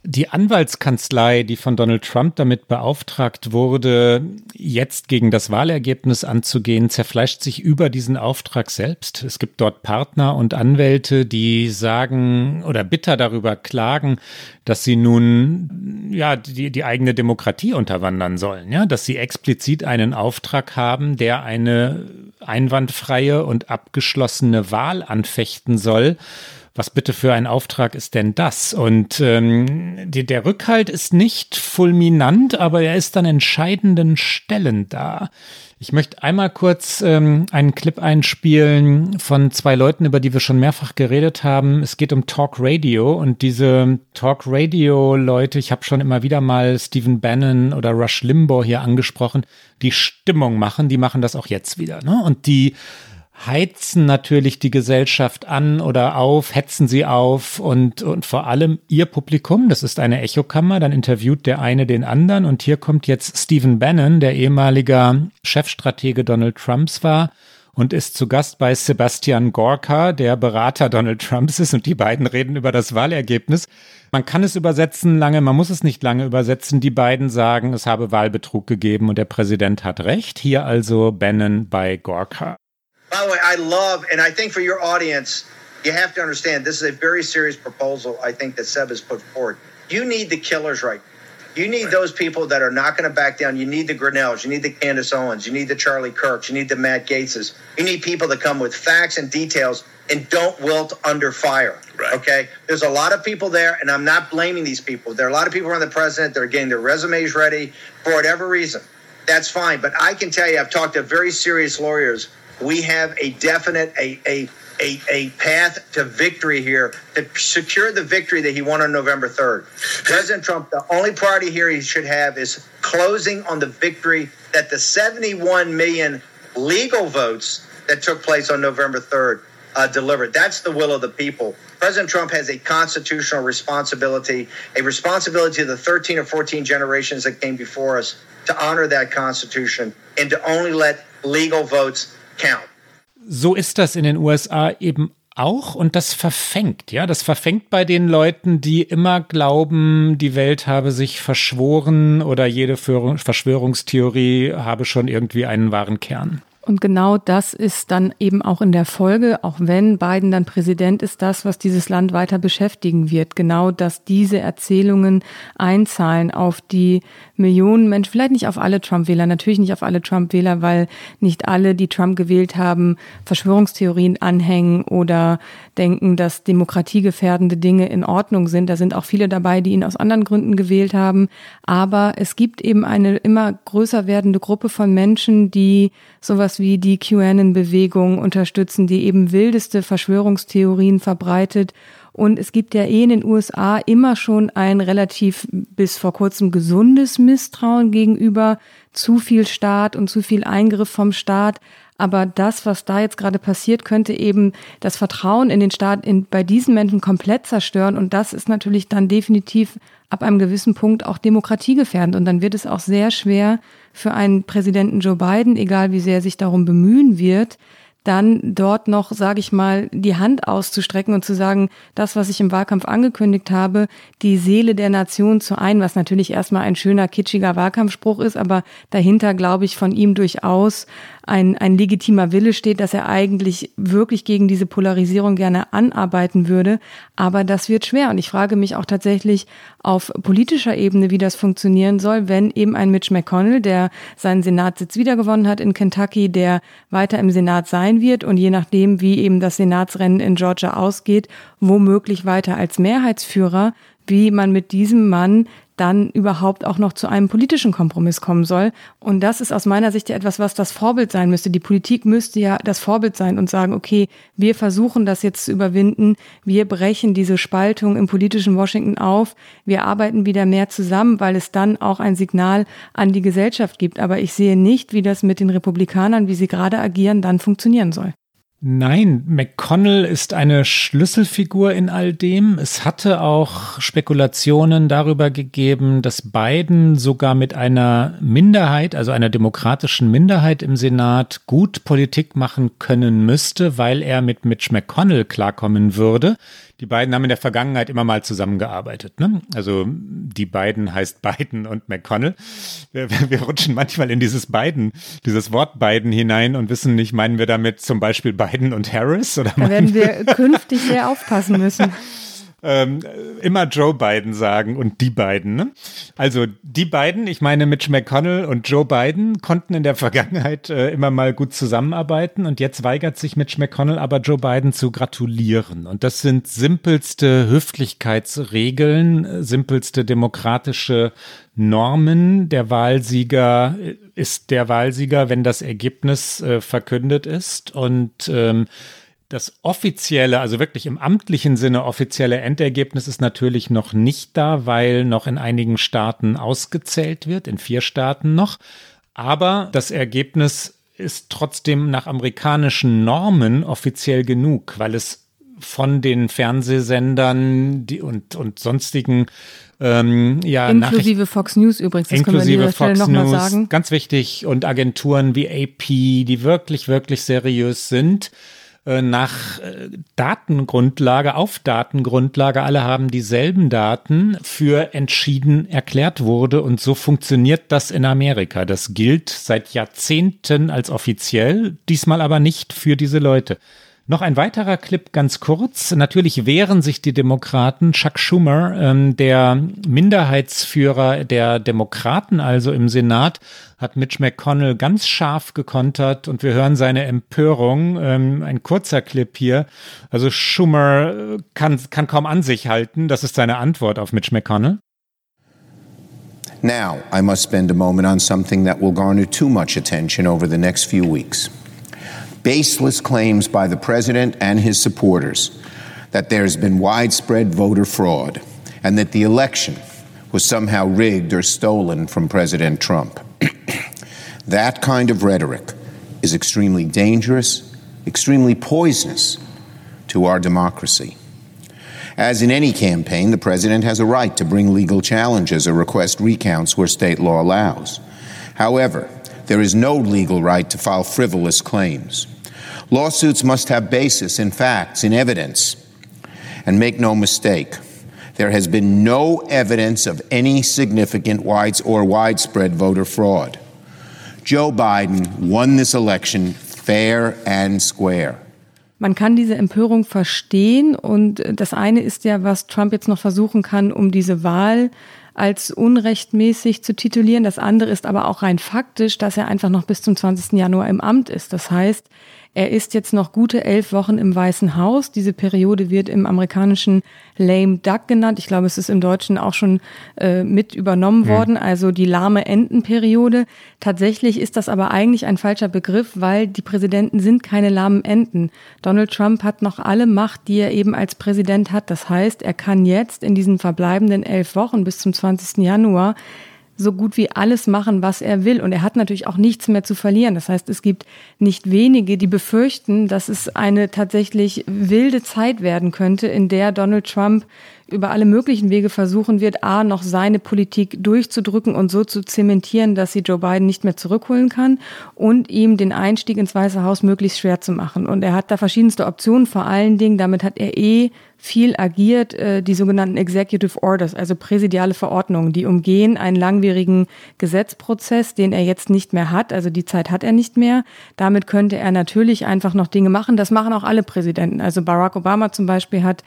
Die Anwaltskanzlei, die von Donald Trump damit beauftragt wurde, jetzt gegen das Wahlergebnis anzugehen, zerfleischt sich über diesen Auftrag selbst. Es gibt dort Partner und Anwälte, die sagen oder bitter darüber klagen, dass sie nun ja die, die eigene Demokratie unterwandern sollen, ja, dass sie explizit einen Auftrag haben, der eine einwandfreie und abgeschlossene Wahl anfechten soll was bitte für ein Auftrag ist denn das? Und ähm, die, der Rückhalt ist nicht fulminant, aber er ist an entscheidenden Stellen da. Ich möchte einmal kurz ähm, einen Clip einspielen von zwei Leuten, über die wir schon mehrfach geredet haben. Es geht um Talk Radio und diese Talk Radio Leute, ich habe schon immer wieder mal Stephen Bannon oder Rush Limbaugh hier angesprochen, die Stimmung machen, die machen das auch jetzt wieder. Ne? Und die heizen natürlich die Gesellschaft an oder auf, hetzen sie auf und, und vor allem ihr Publikum, das ist eine Echokammer, dann interviewt der eine den anderen und hier kommt jetzt Stephen Bannon, der ehemaliger Chefstratege Donald Trumps war und ist zu Gast bei Sebastian Gorka, der Berater Donald Trumps ist und die beiden reden über das Wahlergebnis. Man kann es übersetzen lange, man muss es nicht lange übersetzen. Die beiden sagen, es habe Wahlbetrug gegeben und der Präsident hat recht. Hier also Bannon bei Gorka. By the way, I love, and I think for your audience, you have to understand this is a very serious proposal, I think, that Seb has put forward. You need the killers right You need those people that are not going to back down. You need the Grinnells. You need the Candace Owens. You need the Charlie Kirks. You need the Matt Gateses. You need people that come with facts and details and don't wilt under fire. Right. Okay. There's a lot of people there, and I'm not blaming these people. There are a lot of people around the president. They're getting their resumes ready for whatever reason. That's fine. But I can tell you, I've talked to very serious lawyers we have a definite a, a a, a path to victory here to secure the victory that he won on November 3rd. President Trump, the only priority here he should have is closing on the victory that the 71 million legal votes that took place on November 3rd uh, delivered. That's the will of the people. President Trump has a constitutional responsibility, a responsibility to the 13 or 14 generations that came before us to honor that Constitution and to only let legal votes. So ist das in den USA eben auch und das verfängt, ja, das verfängt bei den Leuten, die immer glauben, die Welt habe sich verschworen oder jede Verschwörungstheorie habe schon irgendwie einen wahren Kern. Und genau das ist dann eben auch in der Folge, auch wenn Biden dann Präsident ist, das, was dieses Land weiter beschäftigen wird. Genau, dass diese Erzählungen einzahlen auf die Millionen Menschen, vielleicht nicht auf alle Trump-Wähler, natürlich nicht auf alle Trump-Wähler, weil nicht alle, die Trump gewählt haben, Verschwörungstheorien anhängen oder denken, dass demokratiegefährdende Dinge in Ordnung sind. Da sind auch viele dabei, die ihn aus anderen Gründen gewählt haben. Aber es gibt eben eine immer größer werdende Gruppe von Menschen, die sowas wie die QAnon-Bewegung unterstützen, die eben wildeste Verschwörungstheorien verbreitet. Und es gibt ja eh in den USA immer schon ein relativ bis vor kurzem gesundes Misstrauen gegenüber zu viel Staat und zu viel Eingriff vom Staat. Aber das, was da jetzt gerade passiert, könnte eben das Vertrauen in den Staat in, bei diesen Menschen komplett zerstören. Und das ist natürlich dann definitiv ab einem gewissen Punkt auch demokratiegefährdend. Und dann wird es auch sehr schwer für einen Präsidenten Joe Biden, egal wie sehr er sich darum bemühen wird, dann dort noch, sage ich mal, die Hand auszustrecken und zu sagen, das, was ich im Wahlkampf angekündigt habe, die Seele der Nation zu ein, was natürlich erstmal ein schöner, kitschiger Wahlkampfspruch ist, aber dahinter, glaube ich, von ihm durchaus ein, ein legitimer Wille steht, dass er eigentlich wirklich gegen diese Polarisierung gerne anarbeiten würde. Aber das wird schwer. Und ich frage mich auch tatsächlich auf politischer Ebene, wie das funktionieren soll, wenn eben ein Mitch McConnell, der seinen Senatssitz wiedergewonnen hat in Kentucky, der weiter im Senat sein wird und je nachdem, wie eben das Senatsrennen in Georgia ausgeht, womöglich weiter als Mehrheitsführer, wie man mit diesem Mann dann überhaupt auch noch zu einem politischen Kompromiss kommen soll. Und das ist aus meiner Sicht ja etwas, was das Vorbild sein müsste. Die Politik müsste ja das Vorbild sein und sagen, okay, wir versuchen das jetzt zu überwinden, wir brechen diese Spaltung im politischen Washington auf, wir arbeiten wieder mehr zusammen, weil es dann auch ein Signal an die Gesellschaft gibt. Aber ich sehe nicht, wie das mit den Republikanern, wie sie gerade agieren, dann funktionieren soll. Nein, McConnell ist eine Schlüsselfigur in all dem. Es hatte auch Spekulationen darüber gegeben, dass Biden sogar mit einer Minderheit, also einer demokratischen Minderheit im Senat, gut Politik machen können müsste, weil er mit Mitch McConnell klarkommen würde. Die beiden haben in der Vergangenheit immer mal zusammengearbeitet. Ne? Also die beiden heißt Biden und McConnell. Wir, wir, rutschen manchmal in dieses Biden, dieses Wort Biden hinein und wissen nicht, meinen wir damit zum Beispiel Biden und Harris? Oder da werden wir künftig sehr aufpassen müssen. ähm, immer Joe Biden sagen und die beiden. Ne? Also die beiden, ich meine Mitch McConnell und Joe Biden, konnten in der Vergangenheit äh, immer mal gut zusammenarbeiten und jetzt weigert sich Mitch McConnell aber Joe Biden zu gratulieren. Und das sind simpelste Höflichkeitsregeln, simpelste demokratische Normen. Der Wahlsieger ist der Wahlsieger, wenn das Ergebnis äh, verkündet ist und ähm, das offizielle, also wirklich im amtlichen Sinne offizielle Endergebnis ist natürlich noch nicht da, weil noch in einigen Staaten ausgezählt wird, in vier Staaten noch. Aber das Ergebnis ist trotzdem nach amerikanischen Normen offiziell genug, weil es von den Fernsehsendern und, und sonstigen ähm, ja, inklusive Fox News übrigens, das inklusive können wir Fox News, sagen. Ganz wichtig und Agenturen wie AP, die wirklich, wirklich seriös sind nach äh, Datengrundlage, auf Datengrundlage, alle haben dieselben Daten, für entschieden erklärt wurde. Und so funktioniert das in Amerika. Das gilt seit Jahrzehnten als offiziell, diesmal aber nicht für diese Leute. Noch ein weiterer Clip ganz kurz. Natürlich wehren sich die Demokraten. Chuck Schumer, ähm, der Minderheitsführer der Demokraten, also im Senat, hat Mitch McConnell ganz scharf gekontert und wir hören seine Empörung. Ähm, ein kurzer Clip hier. Also Schumer äh, kann, kann kaum an sich halten. Das ist seine Antwort auf Mitch McConnell. Now, I must spend a moment on something that will garner too much attention over the next few weeks. Baseless claims by the president and his supporters that there's been widespread voter fraud and that the election was somehow rigged or stolen from President Trump. that kind of rhetoric is extremely dangerous, extremely poisonous to our democracy. As in any campaign, the president has a right to bring legal challenges or request recounts where state law allows. However, there is no legal right to file frivolous claims. Lawsuits must have basis in facts, in evidence. And make no mistake, there has been no evidence of any significant wides or widespread voter fraud. Joe Biden won this election fair and square. Man kann diese Empörung verstehen und das eine ist ja, was Trump jetzt noch versuchen kann, um diese Wahl als unrechtmäßig zu titulieren. Das andere ist aber auch rein faktisch, dass er einfach noch bis zum 20. Januar im Amt ist. Das heißt, er ist jetzt noch gute elf Wochen im Weißen Haus. Diese Periode wird im amerikanischen Lame Duck genannt. Ich glaube, es ist im Deutschen auch schon äh, mit übernommen mhm. worden, also die lahme Entenperiode. Tatsächlich ist das aber eigentlich ein falscher Begriff, weil die Präsidenten sind keine lahmen Enten. Donald Trump hat noch alle Macht, die er eben als Präsident hat. Das heißt, er kann jetzt in diesen verbleibenden elf Wochen bis zum 20. Januar so gut wie alles machen, was er will. Und er hat natürlich auch nichts mehr zu verlieren. Das heißt, es gibt nicht wenige, die befürchten, dass es eine tatsächlich wilde Zeit werden könnte, in der Donald Trump über alle möglichen Wege versuchen wird, A, noch seine Politik durchzudrücken und so zu zementieren, dass sie Joe Biden nicht mehr zurückholen kann und ihm den Einstieg ins Weiße Haus möglichst schwer zu machen. Und er hat da verschiedenste Optionen, vor allen Dingen, damit hat er eh viel agiert, äh, die sogenannten Executive Orders, also präsidiale Verordnungen, die umgehen einen langwierigen Gesetzprozess, den er jetzt nicht mehr hat. Also die Zeit hat er nicht mehr. Damit könnte er natürlich einfach noch Dinge machen. Das machen auch alle Präsidenten. Also Barack Obama zum Beispiel hat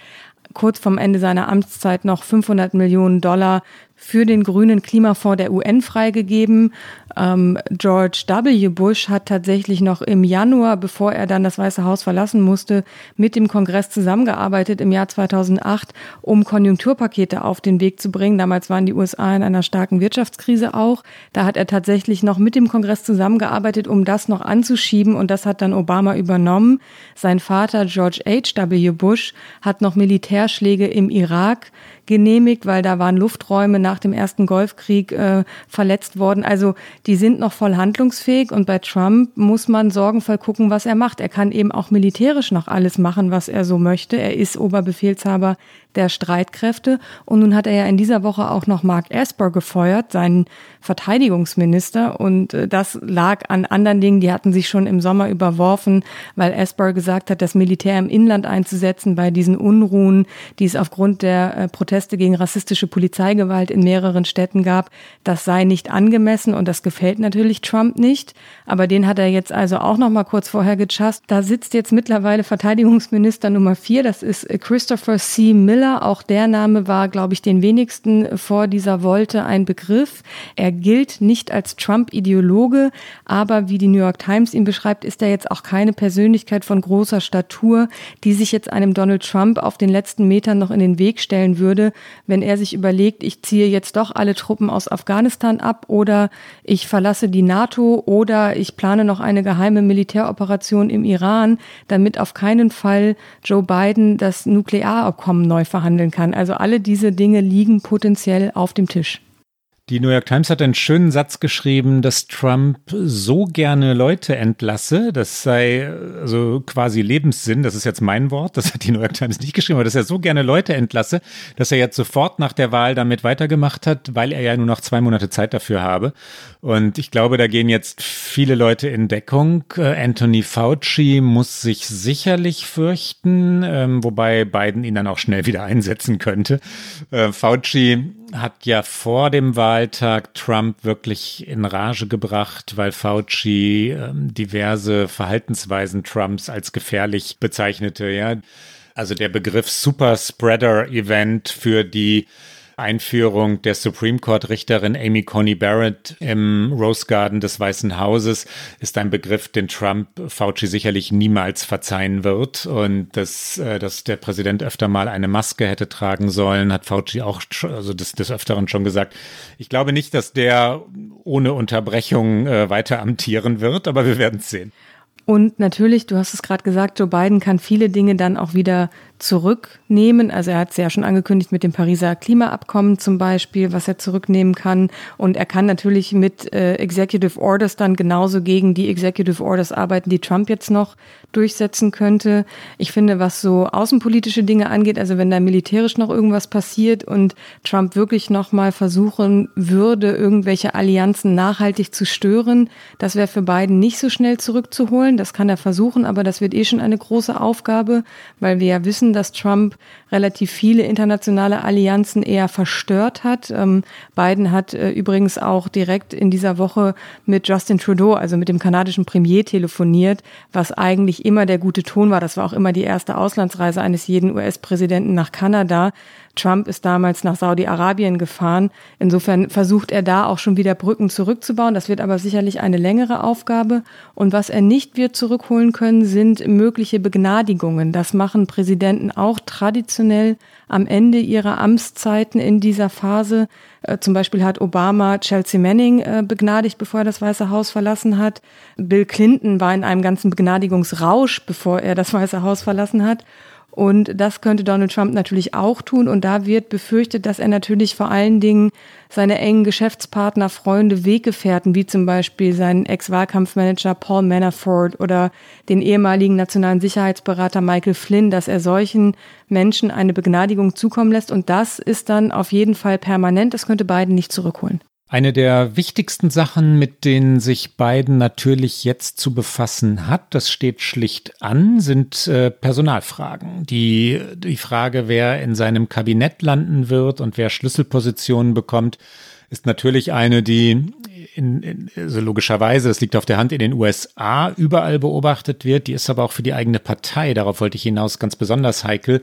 kurz vom Ende seiner Amtszeit noch 500 Millionen Dollar für den grünen Klimafonds der UN freigegeben. Ähm, George W. Bush hat tatsächlich noch im Januar, bevor er dann das Weiße Haus verlassen musste, mit dem Kongress zusammengearbeitet im Jahr 2008, um Konjunkturpakete auf den Weg zu bringen. Damals waren die USA in einer starken Wirtschaftskrise auch. Da hat er tatsächlich noch mit dem Kongress zusammengearbeitet, um das noch anzuschieben und das hat dann Obama übernommen. Sein Vater George H. W. Bush hat noch Militärschläge im Irak genehmigt, weil da waren Lufträume nach dem ersten Golfkrieg äh, verletzt worden. Also die sind noch voll handlungsfähig und bei Trump muss man sorgenvoll gucken, was er macht. Er kann eben auch militärisch noch alles machen, was er so möchte. Er ist Oberbefehlshaber der Streitkräfte. Und nun hat er ja in dieser Woche auch noch Mark Esper gefeuert, seinen Verteidigungsminister. Und äh, das lag an anderen Dingen, die hatten sich schon im Sommer überworfen, weil Esper gesagt hat, das Militär im Inland einzusetzen bei diesen Unruhen, die es aufgrund der äh, Proteste gegen rassistische Polizeigewalt in mehreren Städten gab, das sei nicht angemessen und das gefällt natürlich Trump nicht. Aber den hat er jetzt also auch noch mal kurz vorher gechast. Da sitzt jetzt mittlerweile Verteidigungsminister Nummer vier, das ist Christopher C. Miller auch der Name war, glaube ich, den wenigsten vor dieser Wolte ein Begriff. Er gilt nicht als Trump-Ideologe, aber wie die New York Times ihn beschreibt, ist er jetzt auch keine Persönlichkeit von großer Statur, die sich jetzt einem Donald Trump auf den letzten Metern noch in den Weg stellen würde, wenn er sich überlegt, ich ziehe jetzt doch alle Truppen aus Afghanistan ab oder ich verlasse die NATO oder ich plane noch eine geheime Militäroperation im Iran, damit auf keinen Fall Joe Biden das Nuklearabkommen neu verhandeln kann. Also alle diese Dinge liegen potenziell auf dem Tisch. Die New York Times hat einen schönen Satz geschrieben, dass Trump so gerne Leute entlasse, das sei also quasi Lebenssinn, das ist jetzt mein Wort, das hat die New York Times nicht geschrieben, aber dass er so gerne Leute entlasse, dass er jetzt sofort nach der Wahl damit weitergemacht hat, weil er ja nur noch zwei Monate Zeit dafür habe. Und ich glaube, da gehen jetzt viele Leute in Deckung. Äh, Anthony Fauci muss sich sicherlich fürchten, ähm, wobei Biden ihn dann auch schnell wieder einsetzen könnte. Äh, Fauci hat ja vor dem Wahltag Trump wirklich in Rage gebracht, weil Fauci ähm, diverse Verhaltensweisen Trumps als gefährlich bezeichnete. Ja, also der Begriff Superspreader Event für die Einführung der Supreme Court Richterin Amy Coney Barrett im Rose Garden des Weißen Hauses ist ein Begriff, den Trump Fauci sicherlich niemals verzeihen wird. Und dass, äh, dass der Präsident öfter mal eine Maske hätte tragen sollen, hat Fauci auch also des, des Öfteren schon gesagt. Ich glaube nicht, dass der ohne Unterbrechung äh, weiter amtieren wird, aber wir werden es sehen. Und natürlich, du hast es gerade gesagt, Joe Biden kann viele Dinge dann auch wieder zurücknehmen. Also er hat es ja schon angekündigt mit dem Pariser Klimaabkommen zum Beispiel, was er zurücknehmen kann. Und er kann natürlich mit äh, Executive Orders dann genauso gegen die Executive Orders arbeiten, die Trump jetzt noch durchsetzen könnte. Ich finde, was so außenpolitische Dinge angeht, also wenn da militärisch noch irgendwas passiert und Trump wirklich noch mal versuchen würde, irgendwelche Allianzen nachhaltig zu stören, das wäre für Biden nicht so schnell zurückzuholen. Das kann er versuchen, aber das wird eh schon eine große Aufgabe, weil wir ja wissen, wissen, dass Trump relativ viele internationale Allianzen eher verstört hat. Ähm, Biden hat äh, übrigens auch direkt in dieser Woche mit Justin Trudeau, also mit dem kanadischen Premier, telefoniert, was eigentlich immer der gute Ton war. Das war auch immer die erste Auslandsreise eines jeden US-Präsidenten nach Kanada. Trump ist damals nach Saudi-Arabien gefahren. Insofern versucht er da auch schon wieder Brücken zurückzubauen. Das wird aber sicherlich eine längere Aufgabe. Und was er nicht wird zurückholen können, sind mögliche Begnadigungen. Das machen Präsidenten auch traditionell am Ende ihrer Amtszeiten in dieser Phase. Äh, zum Beispiel hat Obama Chelsea Manning äh, begnadigt, bevor er das Weiße Haus verlassen hat. Bill Clinton war in einem ganzen Begnadigungsrausch, bevor er das Weiße Haus verlassen hat. Und das könnte Donald Trump natürlich auch tun. Und da wird befürchtet, dass er natürlich vor allen Dingen seine engen Geschäftspartner, Freunde, Weggefährten, wie zum Beispiel seinen Ex-Wahlkampfmanager Paul Manafort oder den ehemaligen nationalen Sicherheitsberater Michael Flynn, dass er solchen Menschen eine Begnadigung zukommen lässt. Und das ist dann auf jeden Fall permanent. Das könnte Biden nicht zurückholen. Eine der wichtigsten Sachen, mit denen sich Biden natürlich jetzt zu befassen hat, das steht schlicht an, sind äh, Personalfragen. Die, die Frage, wer in seinem Kabinett landen wird und wer Schlüsselpositionen bekommt, ist natürlich eine, die in, in, also logischerweise, das liegt auf der Hand, in den USA überall beobachtet wird. Die ist aber auch für die eigene Partei, darauf wollte ich hinaus, ganz besonders heikel,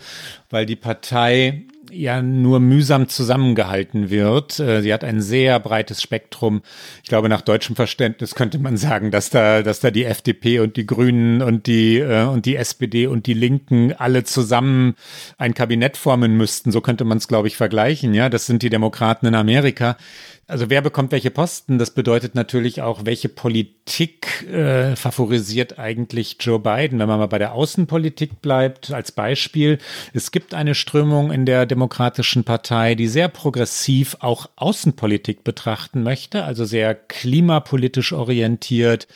weil die Partei ja nur mühsam zusammengehalten wird. Äh, sie hat ein sehr breites Spektrum. Ich glaube, nach deutschem Verständnis könnte man sagen, dass da, dass da die FDP und die Grünen und die, äh, und die SPD und die Linken alle zusammen ein Kabinett formen müssten. So könnte man es, glaube ich, vergleichen. Ja, das sind die Demokraten in Amerika. Also wer bekommt welche Posten? Das bedeutet natürlich auch, welche Politik äh, favorisiert eigentlich Joe Biden. Wenn man mal bei der Außenpolitik bleibt, als Beispiel, es gibt eine Strömung in der Demokratischen Partei, die sehr progressiv auch Außenpolitik betrachten möchte, also sehr klimapolitisch orientiert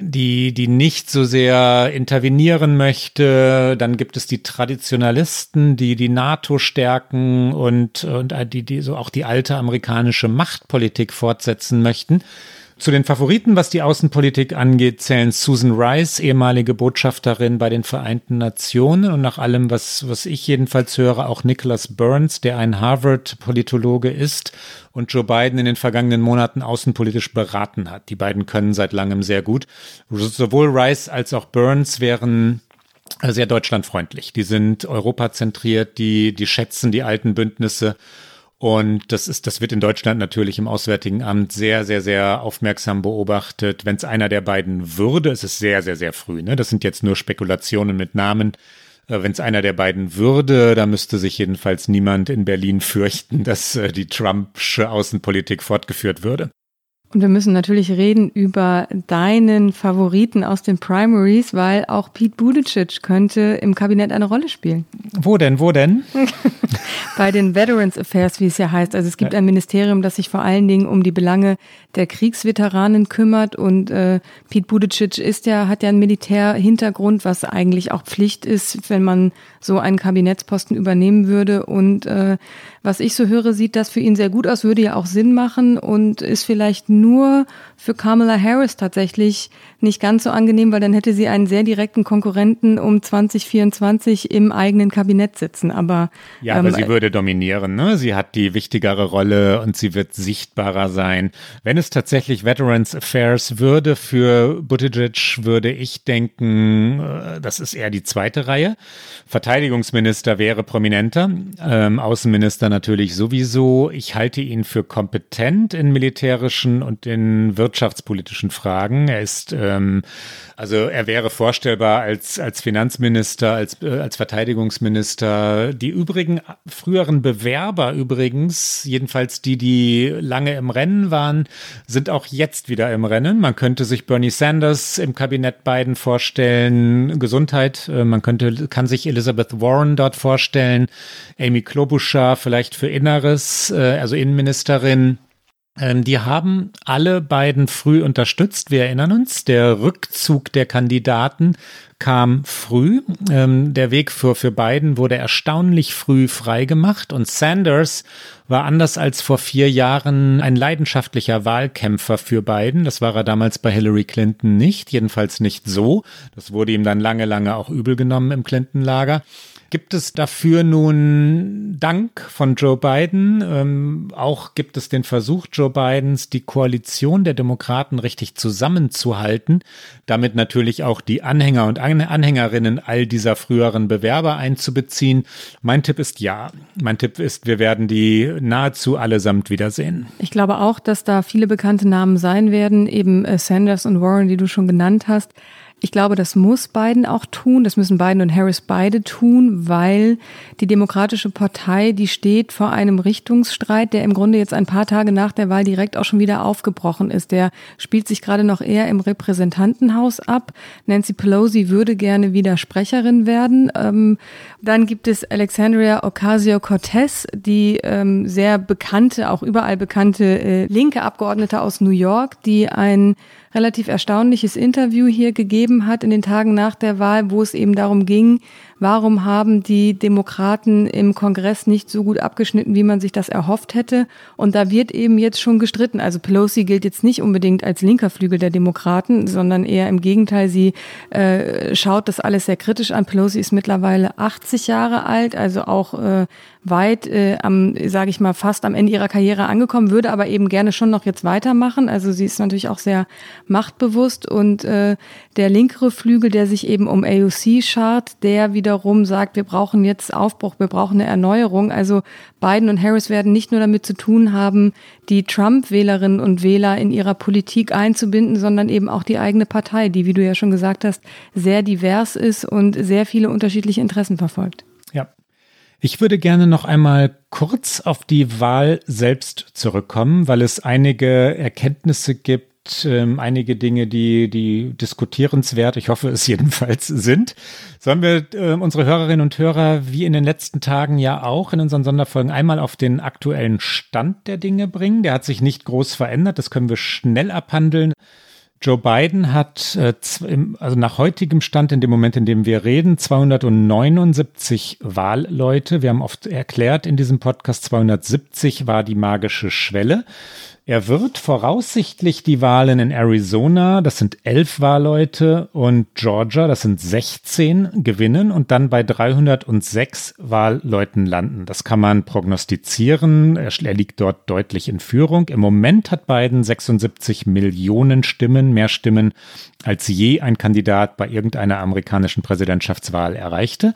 die, die nicht so sehr intervenieren möchte. Dann gibt es die Traditionalisten, die die NATO stärken und, und die, die so auch die alte amerikanische Machtpolitik fortsetzen möchten. Zu den Favoriten, was die Außenpolitik angeht, zählen Susan Rice, ehemalige Botschafterin bei den Vereinten Nationen und nach allem, was, was ich jedenfalls höre, auch Nicholas Burns, der ein Harvard-Politologe ist und Joe Biden in den vergangenen Monaten außenpolitisch beraten hat. Die beiden können seit langem sehr gut. Sowohl Rice als auch Burns wären sehr deutschlandfreundlich. Die sind europazentriert, die, die schätzen die alten Bündnisse. Und das ist, das wird in Deutschland natürlich im Auswärtigen Amt sehr, sehr, sehr aufmerksam beobachtet. Wenn es einer der beiden würde, ist es sehr, sehr, sehr früh. Ne? Das sind jetzt nur Spekulationen mit Namen. Äh, Wenn es einer der beiden würde, da müsste sich jedenfalls niemand in Berlin fürchten, dass äh, die Trumpsche Außenpolitik fortgeführt würde. Und wir müssen natürlich reden über deinen Favoriten aus den Primaries, weil auch Pete Buttigieg könnte im Kabinett eine Rolle spielen. Wo denn, wo denn? Bei den Veterans Affairs, wie es ja heißt. Also es gibt ein Ministerium, das sich vor allen Dingen um die Belange der Kriegsveteranen kümmert und äh, Pete Buttigieg ist ja, hat ja einen Militärhintergrund, was eigentlich auch Pflicht ist, wenn man so einen Kabinettsposten übernehmen würde. Und äh, was ich so höre, sieht das für ihn sehr gut aus, würde ja auch Sinn machen und ist vielleicht nur für Kamala Harris tatsächlich nicht ganz so angenehm, weil dann hätte sie einen sehr direkten Konkurrenten um 2024 im eigenen Kabinett sitzen. Aber ja, aber ähm, sie würde dominieren. Ne? Sie hat die wichtigere Rolle und sie wird sichtbarer sein. Wenn es tatsächlich Veterans Affairs würde für Buttigieg, würde ich denken, äh, das ist eher die zweite Reihe. Verteidigungsminister wäre prominenter, ähm, Außenminister natürlich sowieso. Ich halte ihn für kompetent in militärischen und in wirtschaftspolitischen Fragen. Er ist ähm, also er wäre vorstellbar als, als Finanzminister, als, äh, als Verteidigungsminister. Die übrigen früheren Bewerber übrigens, jedenfalls die, die lange im Rennen waren, sind auch jetzt wieder im Rennen. Man könnte sich Bernie Sanders im Kabinett Biden vorstellen, Gesundheit. Äh, man könnte, kann sich Elizabeth Warren dort vorstellen, Amy Klobuchar vielleicht für Inneres, äh, also Innenministerin. Ähm, die haben alle beiden früh unterstützt. Wir erinnern uns, der Rückzug der Kandidaten kam früh. Ähm, der Weg für, für Biden wurde erstaunlich früh freigemacht und Sanders war anders als vor vier Jahren ein leidenschaftlicher Wahlkämpfer für Biden. Das war er damals bei Hillary Clinton nicht, jedenfalls nicht so. Das wurde ihm dann lange, lange auch übel genommen im Clinton-Lager. Gibt es dafür nun Dank von Joe Biden? Ähm, auch gibt es den Versuch Joe Bidens, die Koalition der Demokraten richtig zusammenzuhalten, damit natürlich auch die Anhänger und Anhängerinnen all dieser früheren Bewerber einzubeziehen. Mein Tipp ist ja. Mein Tipp ist, wir werden die nahezu allesamt wiedersehen. Ich glaube auch, dass da viele bekannte Namen sein werden, eben äh, Sanders und Warren, die du schon genannt hast. Ich glaube, das muss Biden auch tun. Das müssen Biden und Harris beide tun, weil die Demokratische Partei, die steht vor einem Richtungsstreit, der im Grunde jetzt ein paar Tage nach der Wahl direkt auch schon wieder aufgebrochen ist. Der spielt sich gerade noch eher im Repräsentantenhaus ab. Nancy Pelosi würde gerne wieder Sprecherin werden. Ähm, dann gibt es Alexandria Ocasio-Cortez, die ähm, sehr bekannte, auch überall bekannte äh, linke Abgeordnete aus New York, die ein relativ erstaunliches Interview hier gegeben hat in den Tagen nach der Wahl, wo es eben darum ging, warum haben die Demokraten im Kongress nicht so gut abgeschnitten, wie man sich das erhofft hätte. Und da wird eben jetzt schon gestritten. Also Pelosi gilt jetzt nicht unbedingt als linker Flügel der Demokraten, sondern eher im Gegenteil, sie äh, schaut das alles sehr kritisch an. Pelosi ist mittlerweile 80 Jahre alt, also auch äh, weit äh, am, sage ich mal, fast am Ende ihrer Karriere angekommen, würde aber eben gerne schon noch jetzt weitermachen. Also sie ist natürlich auch sehr machtbewusst und äh, der linkere Flügel, der sich eben um AOC schart, der wiederum sagt, wir brauchen jetzt Aufbruch, wir brauchen eine Erneuerung. Also Biden und Harris werden nicht nur damit zu tun haben, die Trump-Wählerinnen und Wähler in ihrer Politik einzubinden, sondern eben auch die eigene Partei, die, wie du ja schon gesagt hast, sehr divers ist und sehr viele unterschiedliche Interessen verfolgt. Ja, ich würde gerne noch einmal kurz auf die Wahl selbst zurückkommen, weil es einige Erkenntnisse gibt, ähm, einige Dinge, die, die diskutierenswert, ich hoffe es jedenfalls sind. Sollen wir äh, unsere Hörerinnen und Hörer wie in den letzten Tagen ja auch in unseren Sonderfolgen einmal auf den aktuellen Stand der Dinge bringen? Der hat sich nicht groß verändert, das können wir schnell abhandeln. Joe Biden hat, äh, also nach heutigem Stand, in dem Moment, in dem wir reden, 279 Wahlleute. Wir haben oft erklärt in diesem Podcast, 270 war die magische Schwelle. Er wird voraussichtlich die Wahlen in Arizona, das sind elf Wahlleute, und Georgia, das sind 16, gewinnen und dann bei 306 Wahlleuten landen. Das kann man prognostizieren. Er, er liegt dort deutlich in Führung. Im Moment hat Biden 76 Millionen Stimmen, mehr Stimmen als je ein Kandidat bei irgendeiner amerikanischen Präsidentschaftswahl erreichte.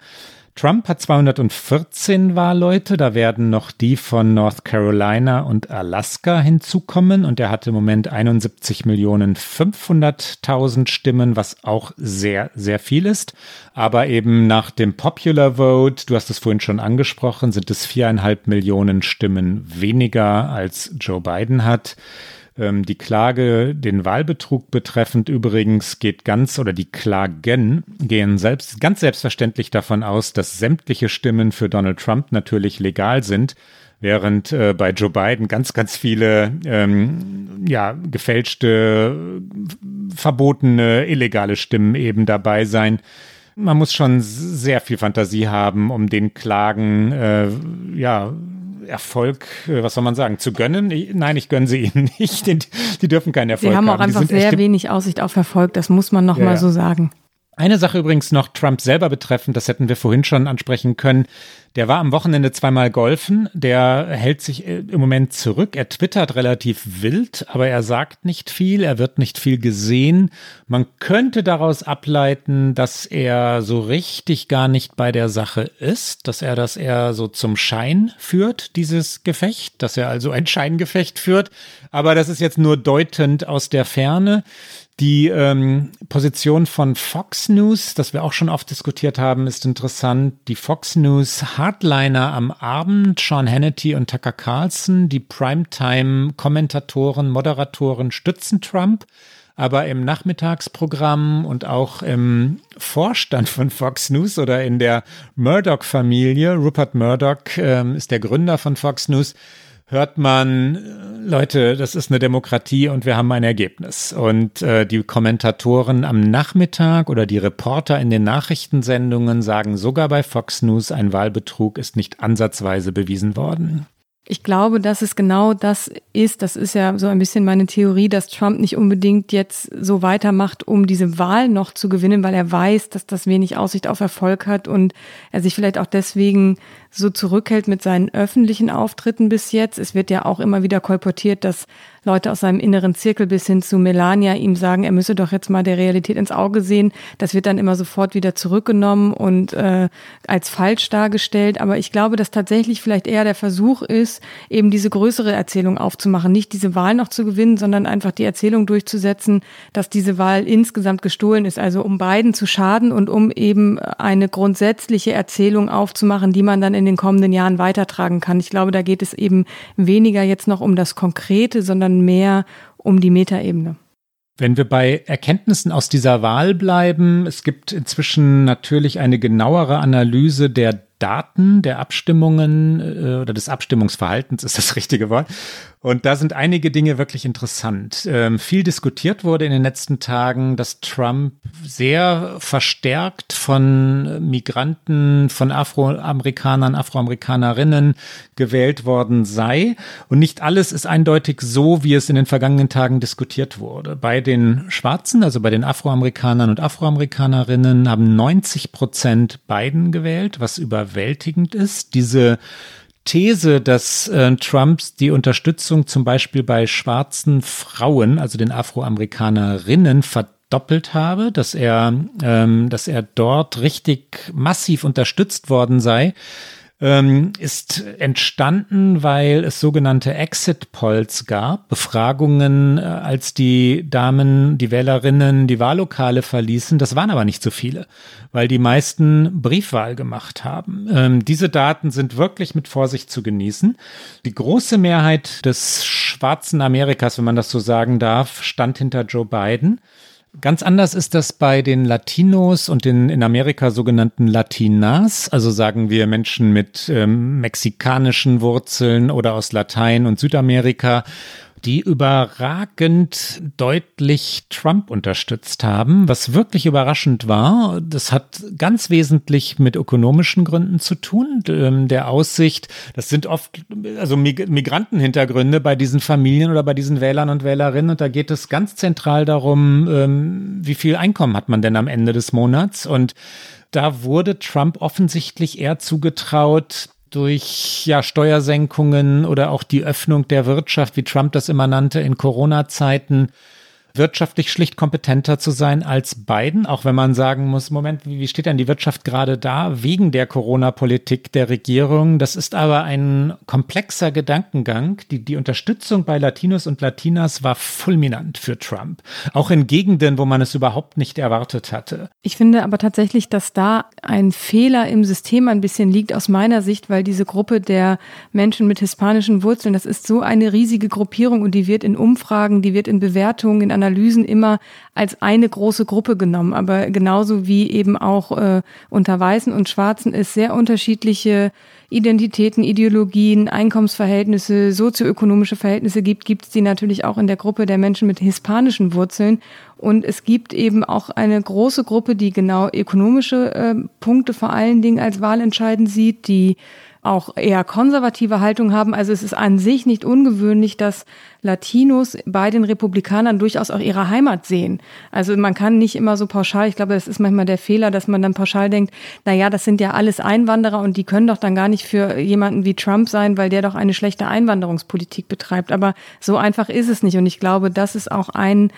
Trump hat 214 Wahlleute, da werden noch die von North Carolina und Alaska hinzukommen und er hat im Moment 71 Millionen 500.000 Stimmen, was auch sehr, sehr viel ist. Aber eben nach dem Popular Vote, du hast es vorhin schon angesprochen, sind es viereinhalb Millionen Stimmen weniger als Joe Biden hat. Ähm, die Klage, den Wahlbetrug betreffend übrigens geht ganz oder die Klagen gehen selbst ganz selbstverständlich davon aus, dass sämtliche Stimmen für Donald Trump natürlich legal sind während äh, bei Joe Biden ganz, ganz viele ähm, ja, gefälschte, verbotene, illegale Stimmen eben dabei sein. Man muss schon sehr viel Fantasie haben, um den Klagen äh, ja Erfolg, äh, was soll man sagen, zu gönnen? Nein, ich gönne sie ihnen nicht. Die, die dürfen keinen Erfolg haben. Sie haben auch einfach sehr wenig Aussicht auf Erfolg, das muss man noch ja, mal so sagen. Eine Sache übrigens noch Trump selber betreffend, das hätten wir vorhin schon ansprechen können. Der war am Wochenende zweimal golfen. Der hält sich äh, im Moment zurück. Er twittert relativ wild, aber er sagt nicht viel. Er wird nicht viel gesehen. Man könnte daraus ableiten, dass er so richtig gar nicht bei der Sache ist, dass er das eher so zum Schein führt, dieses Gefecht, dass er also ein Scheingefecht führt. Aber das ist jetzt nur deutend aus der Ferne. Die ähm, Position von Fox News, das wir auch schon oft diskutiert haben, ist interessant. Die Fox News Hardliner am Abend, Sean Hannity und Tucker Carlson, die Primetime-Kommentatoren, Moderatoren stützen Trump. Aber im Nachmittagsprogramm und auch im Vorstand von Fox News oder in der Murdoch-Familie, Rupert Murdoch ähm, ist der Gründer von Fox News, hört man, äh, Leute, das ist eine Demokratie und wir haben ein Ergebnis. Und äh, die Kommentatoren am Nachmittag oder die Reporter in den Nachrichtensendungen sagen sogar bei Fox News, ein Wahlbetrug ist nicht ansatzweise bewiesen worden. Ich glaube, dass es genau das ist. Das ist ja so ein bisschen meine Theorie, dass Trump nicht unbedingt jetzt so weitermacht, um diese Wahl noch zu gewinnen, weil er weiß, dass das wenig Aussicht auf Erfolg hat und er sich vielleicht auch deswegen so zurückhält mit seinen öffentlichen Auftritten bis jetzt. Es wird ja auch immer wieder kolportiert, dass Leute aus seinem inneren Zirkel bis hin zu Melania ihm sagen, er müsse doch jetzt mal der Realität ins Auge sehen. Das wird dann immer sofort wieder zurückgenommen und äh, als falsch dargestellt. Aber ich glaube, dass tatsächlich vielleicht eher der Versuch ist, eben diese größere Erzählung aufzumachen. Nicht diese Wahl noch zu gewinnen, sondern einfach die Erzählung durchzusetzen, dass diese Wahl insgesamt gestohlen ist. Also um beiden zu schaden und um eben eine grundsätzliche Erzählung aufzumachen, die man dann in den kommenden Jahren weitertragen kann. Ich glaube, da geht es eben weniger jetzt noch um das Konkrete, sondern mehr um die Metaebene. Wenn wir bei Erkenntnissen aus dieser Wahl bleiben, es gibt inzwischen natürlich eine genauere Analyse der Daten der Abstimmungen äh, oder des Abstimmungsverhaltens ist das richtige Wort. Und da sind einige Dinge wirklich interessant. Ähm, viel diskutiert wurde in den letzten Tagen, dass Trump sehr verstärkt von Migranten, von Afroamerikanern, Afroamerikanerinnen gewählt worden sei. Und nicht alles ist eindeutig so, wie es in den vergangenen Tagen diskutiert wurde. Bei den Schwarzen, also bei den Afroamerikanern und Afroamerikanerinnen, haben 90 Prozent Biden gewählt, was überwältigend ist. Diese These, dass äh, Trumps die Unterstützung zum Beispiel bei schwarzen Frauen, also den Afroamerikanerinnen, verdoppelt habe, dass er, ähm, dass er dort richtig massiv unterstützt worden sei ähm, ist entstanden, weil es sogenannte Exit Polls gab, Befragungen, äh, als die Damen, die Wählerinnen die Wahllokale verließen. Das waren aber nicht so viele, weil die meisten Briefwahl gemacht haben. Ähm, diese Daten sind wirklich mit Vorsicht zu genießen. Die große Mehrheit des schwarzen Amerikas, wenn man das so sagen darf, stand hinter Joe Biden. Ganz anders ist das bei den Latinos und den in Amerika sogenannten Latinas, also sagen wir Menschen mit ähm, mexikanischen Wurzeln oder aus Latein und Südamerika. Die überragend deutlich Trump unterstützt haben, was wirklich überraschend war. Das hat ganz wesentlich mit ökonomischen Gründen zu tun, ähm, der Aussicht, das sind oft also Migrantenhintergründe bei diesen Familien oder bei diesen Wählern und Wählerinnen und da geht es ganz zentral darum, ähm, wie viel Einkommen hat man denn am Ende des Monats und da wurde Trump offensichtlich eher zugetraut, durch ja, Steuersenkungen oder auch die Öffnung der Wirtschaft, wie Trump das immer nannte, in Corona-Zeiten wirtschaftlich schlicht kompetenter zu sein als Biden, auch wenn man sagen muss, Moment, wie steht denn die Wirtschaft gerade da wegen der Corona-Politik der Regierung? Das ist aber ein komplexer Gedankengang. Die, die Unterstützung bei Latinos und Latinas war fulminant für Trump, auch in Gegenden, wo man es überhaupt nicht erwartet hatte. Ich finde aber tatsächlich, dass da ein Fehler im System ein bisschen liegt aus meiner Sicht, weil diese Gruppe der Menschen mit hispanischen Wurzeln, das ist so eine riesige Gruppierung und die wird in Umfragen, die wird in Bewertungen, in Analysen immer als eine große Gruppe genommen. Aber genauso wie eben auch äh, unter Weißen und Schwarzen es sehr unterschiedliche Identitäten, Ideologien, Einkommensverhältnisse, sozioökonomische Verhältnisse gibt, gibt es die natürlich auch in der Gruppe der Menschen mit hispanischen Wurzeln. Und es gibt eben auch eine große Gruppe, die genau ökonomische äh, Punkte vor allen Dingen als wahlentscheidend sieht, die auch eher konservative Haltung haben. Also es ist an sich nicht ungewöhnlich, dass Latinos bei den Republikanern durchaus auch ihre Heimat sehen. Also man kann nicht immer so pauschal, ich glaube, das ist manchmal der Fehler, dass man dann pauschal denkt, na ja, das sind ja alles Einwanderer und die können doch dann gar nicht für jemanden wie Trump sein, weil der doch eine schlechte Einwanderungspolitik betreibt. Aber so einfach ist es nicht. Und ich glaube, das ist auch ein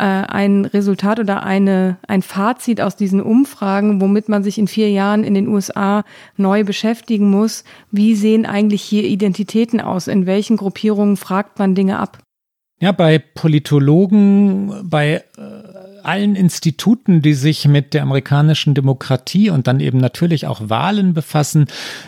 ein Resultat oder eine, ein Fazit aus diesen Umfragen, womit man sich in vier Jahren in den USA neu beschäftigen muss. Wie sehen eigentlich hier Identitäten aus? In welchen Gruppierungen fragt man Dinge ab? Ja, bei Politologen, bei äh allen Instituten, die sich mit der amerikanischen Demokratie und dann eben natürlich auch Wahlen befassen,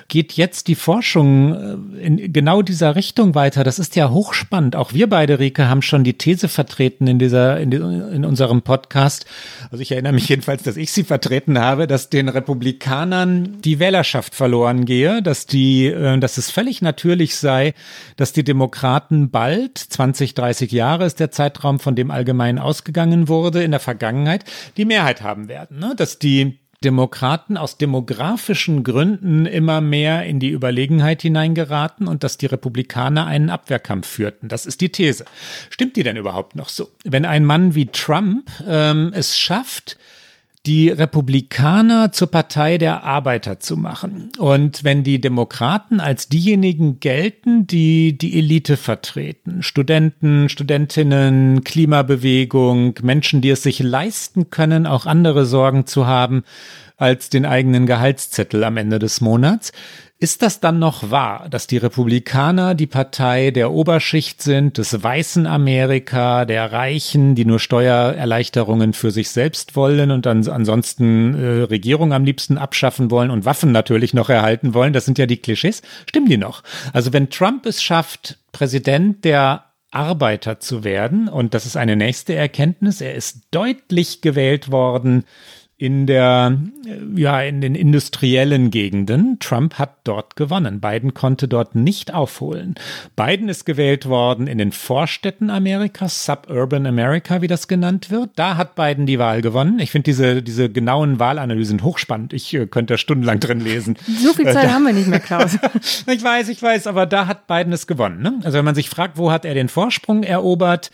geht jetzt die Forschung äh, in genau dieser Richtung weiter. Das ist ja hochspannend. Auch wir beide, Rike, haben schon die These vertreten in dieser, in, in unserem Podcast. Also ich erinnere mich jedenfalls, dass ich sie vertreten habe, dass den Republikanern die Wählerschaft verloren gehe, dass die, äh, dass es völlig natürlich sei, dass die Demokraten bald, 20, 30 Jahre ist der Zeitraum, von dem allgemein ausgegangen wurde, in der Vergangenheit die Mehrheit haben werden. Ne? Dass die Demokraten aus demografischen Gründen immer mehr in die Überlegenheit hineingeraten und dass die Republikaner einen Abwehrkampf führten. Das ist die These. Stimmt die denn überhaupt noch so? Wenn ein Mann wie Trump ähm, es schafft, die Republikaner zur Partei der Arbeiter zu machen. Und wenn die Demokraten als diejenigen gelten, die die Elite vertreten, Studenten, Studentinnen, Klimabewegung, Menschen, die es sich leisten können, auch andere Sorgen zu haben als den eigenen Gehaltszettel am Ende des Monats, ist das dann noch wahr, dass die Republikaner die Partei der Oberschicht sind, des weißen Amerika, der Reichen, die nur Steuererleichterungen für sich selbst wollen und dann ansonsten äh, Regierung am liebsten abschaffen wollen und Waffen natürlich noch erhalten wollen? Das sind ja die Klischees. Stimmen die noch? Also wenn Trump es schafft, Präsident der Arbeiter zu werden, und das ist eine nächste Erkenntnis, er ist deutlich gewählt worden in der, ja, in den industriellen Gegenden. Trump hat dort gewonnen. Biden konnte dort nicht aufholen. Biden ist gewählt worden in den Vorstädten Amerikas, Suburban America, wie das genannt wird. Da hat Biden die Wahl gewonnen. Ich finde diese, diese genauen Wahlanalysen hochspannend. Ich äh, könnte da stundenlang drin lesen. So viel Zeit äh, haben wir nicht mehr, Klaus. ich weiß, ich weiß, aber da hat Biden es gewonnen. Ne? Also wenn man sich fragt, wo hat er den Vorsprung erobert,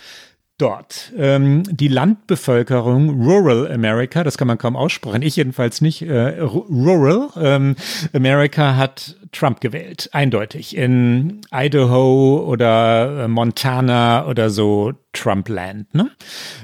dort. Ähm, die Landbevölkerung Rural America, das kann man kaum aussprechen, ich jedenfalls nicht, äh, Rural ähm, America hat Trump gewählt, eindeutig. In Idaho oder äh, Montana oder so Trumpland. Ne?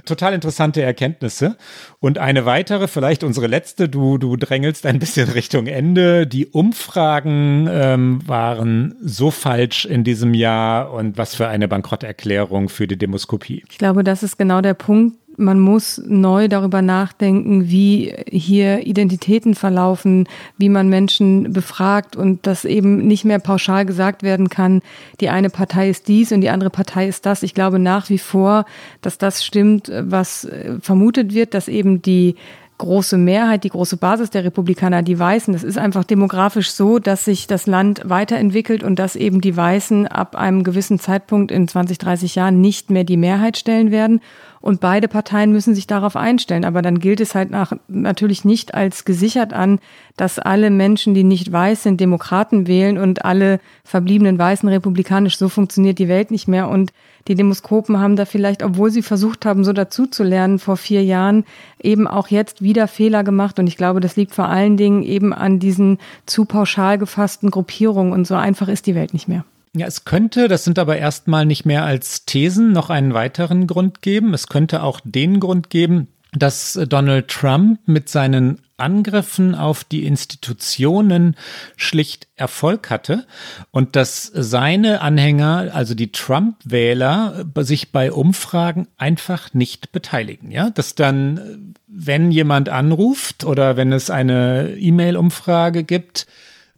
Total interessante Erkenntnisse. Und eine weitere, vielleicht unsere letzte, du, du drängelst ein bisschen Richtung Ende. Die Umfragen ähm, waren so falsch in diesem Jahr und was für eine Bankrotterklärung für die Demoskopie. Ich glaube, das ist genau der Punkt, man muss neu darüber nachdenken, wie hier Identitäten verlaufen, wie man Menschen befragt und dass eben nicht mehr pauschal gesagt werden kann, die eine Partei ist dies und die andere Partei ist das. Ich glaube nach wie vor, dass das stimmt, was vermutet wird, dass eben die große Mehrheit, die große Basis der Republikaner, die Weißen. Das ist einfach demografisch so, dass sich das Land weiterentwickelt und dass eben die Weißen ab einem gewissen Zeitpunkt in 20, 30 Jahren nicht mehr die Mehrheit stellen werden. Und beide Parteien müssen sich darauf einstellen. Aber dann gilt es halt nach, natürlich nicht als gesichert an, dass alle Menschen, die nicht weiß sind, Demokraten wählen und alle verbliebenen Weißen republikanisch. So funktioniert die Welt nicht mehr. Und die Demoskopen haben da vielleicht, obwohl sie versucht haben, so dazuzulernen vor vier Jahren, eben auch jetzt wieder Fehler gemacht. Und ich glaube, das liegt vor allen Dingen eben an diesen zu pauschal gefassten Gruppierungen. Und so einfach ist die Welt nicht mehr. Ja, es könnte, das sind aber erstmal nicht mehr als Thesen, noch einen weiteren Grund geben. Es könnte auch den Grund geben, dass Donald Trump mit seinen Angriffen auf die Institutionen schlicht Erfolg hatte und dass seine Anhänger, also die Trump-Wähler, sich bei Umfragen einfach nicht beteiligen. Ja, dass dann, wenn jemand anruft oder wenn es eine E-Mail-Umfrage gibt,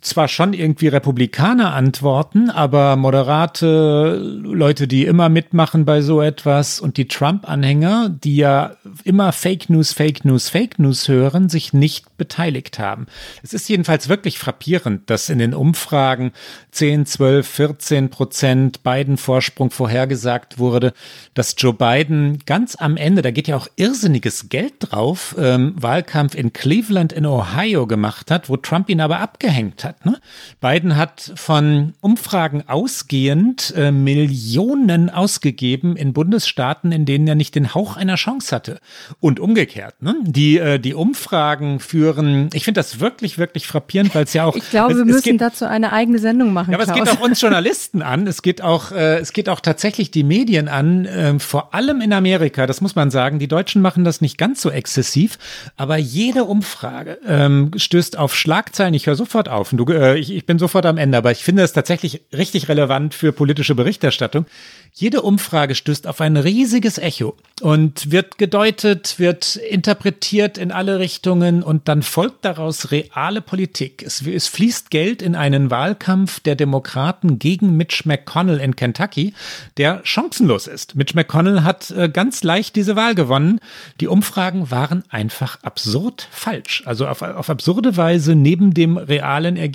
zwar schon irgendwie Republikaner antworten, aber moderate Leute, die immer mitmachen bei so etwas und die Trump-Anhänger, die ja immer Fake News, Fake News, Fake News hören, sich nicht beteiligt haben. Es ist jedenfalls wirklich frappierend, dass in den Umfragen 10, 12, 14 Prozent Biden Vorsprung vorhergesagt wurde, dass Joe Biden ganz am Ende, da geht ja auch irrsinniges Geld drauf, ähm, Wahlkampf in Cleveland in Ohio gemacht hat, wo Trump ihn aber abgehängt hat hat. Ne? Biden hat von Umfragen ausgehend äh, Millionen ausgegeben in Bundesstaaten, in denen er nicht den Hauch einer Chance hatte. Und umgekehrt. Ne? Die, äh, die Umfragen führen, ich finde das wirklich, wirklich frappierend, weil es ja auch. Ich glaube, es, wir müssen geht, dazu eine eigene Sendung machen. Ja, aber Klaus. es geht auch uns Journalisten an. Es geht auch, äh, es geht auch tatsächlich die Medien an, äh, vor allem in Amerika, das muss man sagen. Die Deutschen machen das nicht ganz so exzessiv, aber jede Umfrage ähm, stößt auf Schlagzeilen. Ich höre sofort auf. Du, äh, ich, ich bin sofort am Ende, aber ich finde es tatsächlich richtig relevant für politische Berichterstattung. Jede Umfrage stößt auf ein riesiges Echo und wird gedeutet, wird interpretiert in alle Richtungen und dann folgt daraus reale Politik. Es, es fließt Geld in einen Wahlkampf der Demokraten gegen Mitch McConnell in Kentucky, der chancenlos ist. Mitch McConnell hat äh, ganz leicht diese Wahl gewonnen. Die Umfragen waren einfach absurd falsch. Also auf, auf absurde Weise neben dem realen Ergebnis.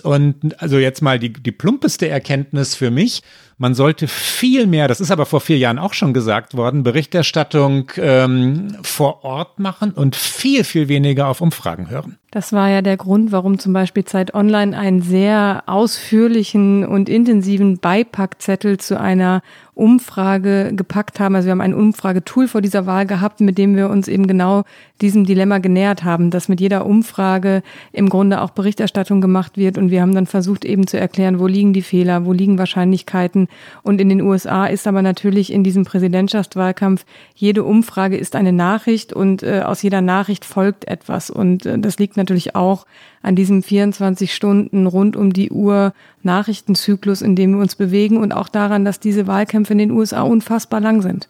Und also jetzt mal die, die plumpeste Erkenntnis für mich. Man sollte viel mehr, das ist aber vor vier Jahren auch schon gesagt worden, Berichterstattung ähm, vor Ort machen und viel, viel weniger auf Umfragen hören. Das war ja der Grund, warum zum Beispiel Zeit Online einen sehr ausführlichen und intensiven Beipackzettel zu einer Umfrage gepackt haben. Also wir haben ein Umfragetool vor dieser Wahl gehabt, mit dem wir uns eben genau diesem Dilemma genähert haben, dass mit jeder Umfrage im Grunde auch Berichterstattung gemacht wird. Und wir haben dann versucht eben zu erklären, wo liegen die Fehler, wo liegen Wahrscheinlichkeiten. Und in den USA ist aber natürlich in diesem Präsidentschaftswahlkampf jede Umfrage ist eine Nachricht und äh, aus jeder Nachricht folgt etwas. Und äh, das liegt natürlich auch an diesem 24 Stunden rund um die Uhr Nachrichtenzyklus, in dem wir uns bewegen und auch daran, dass diese Wahlkämpfe in den USA unfassbar lang sind.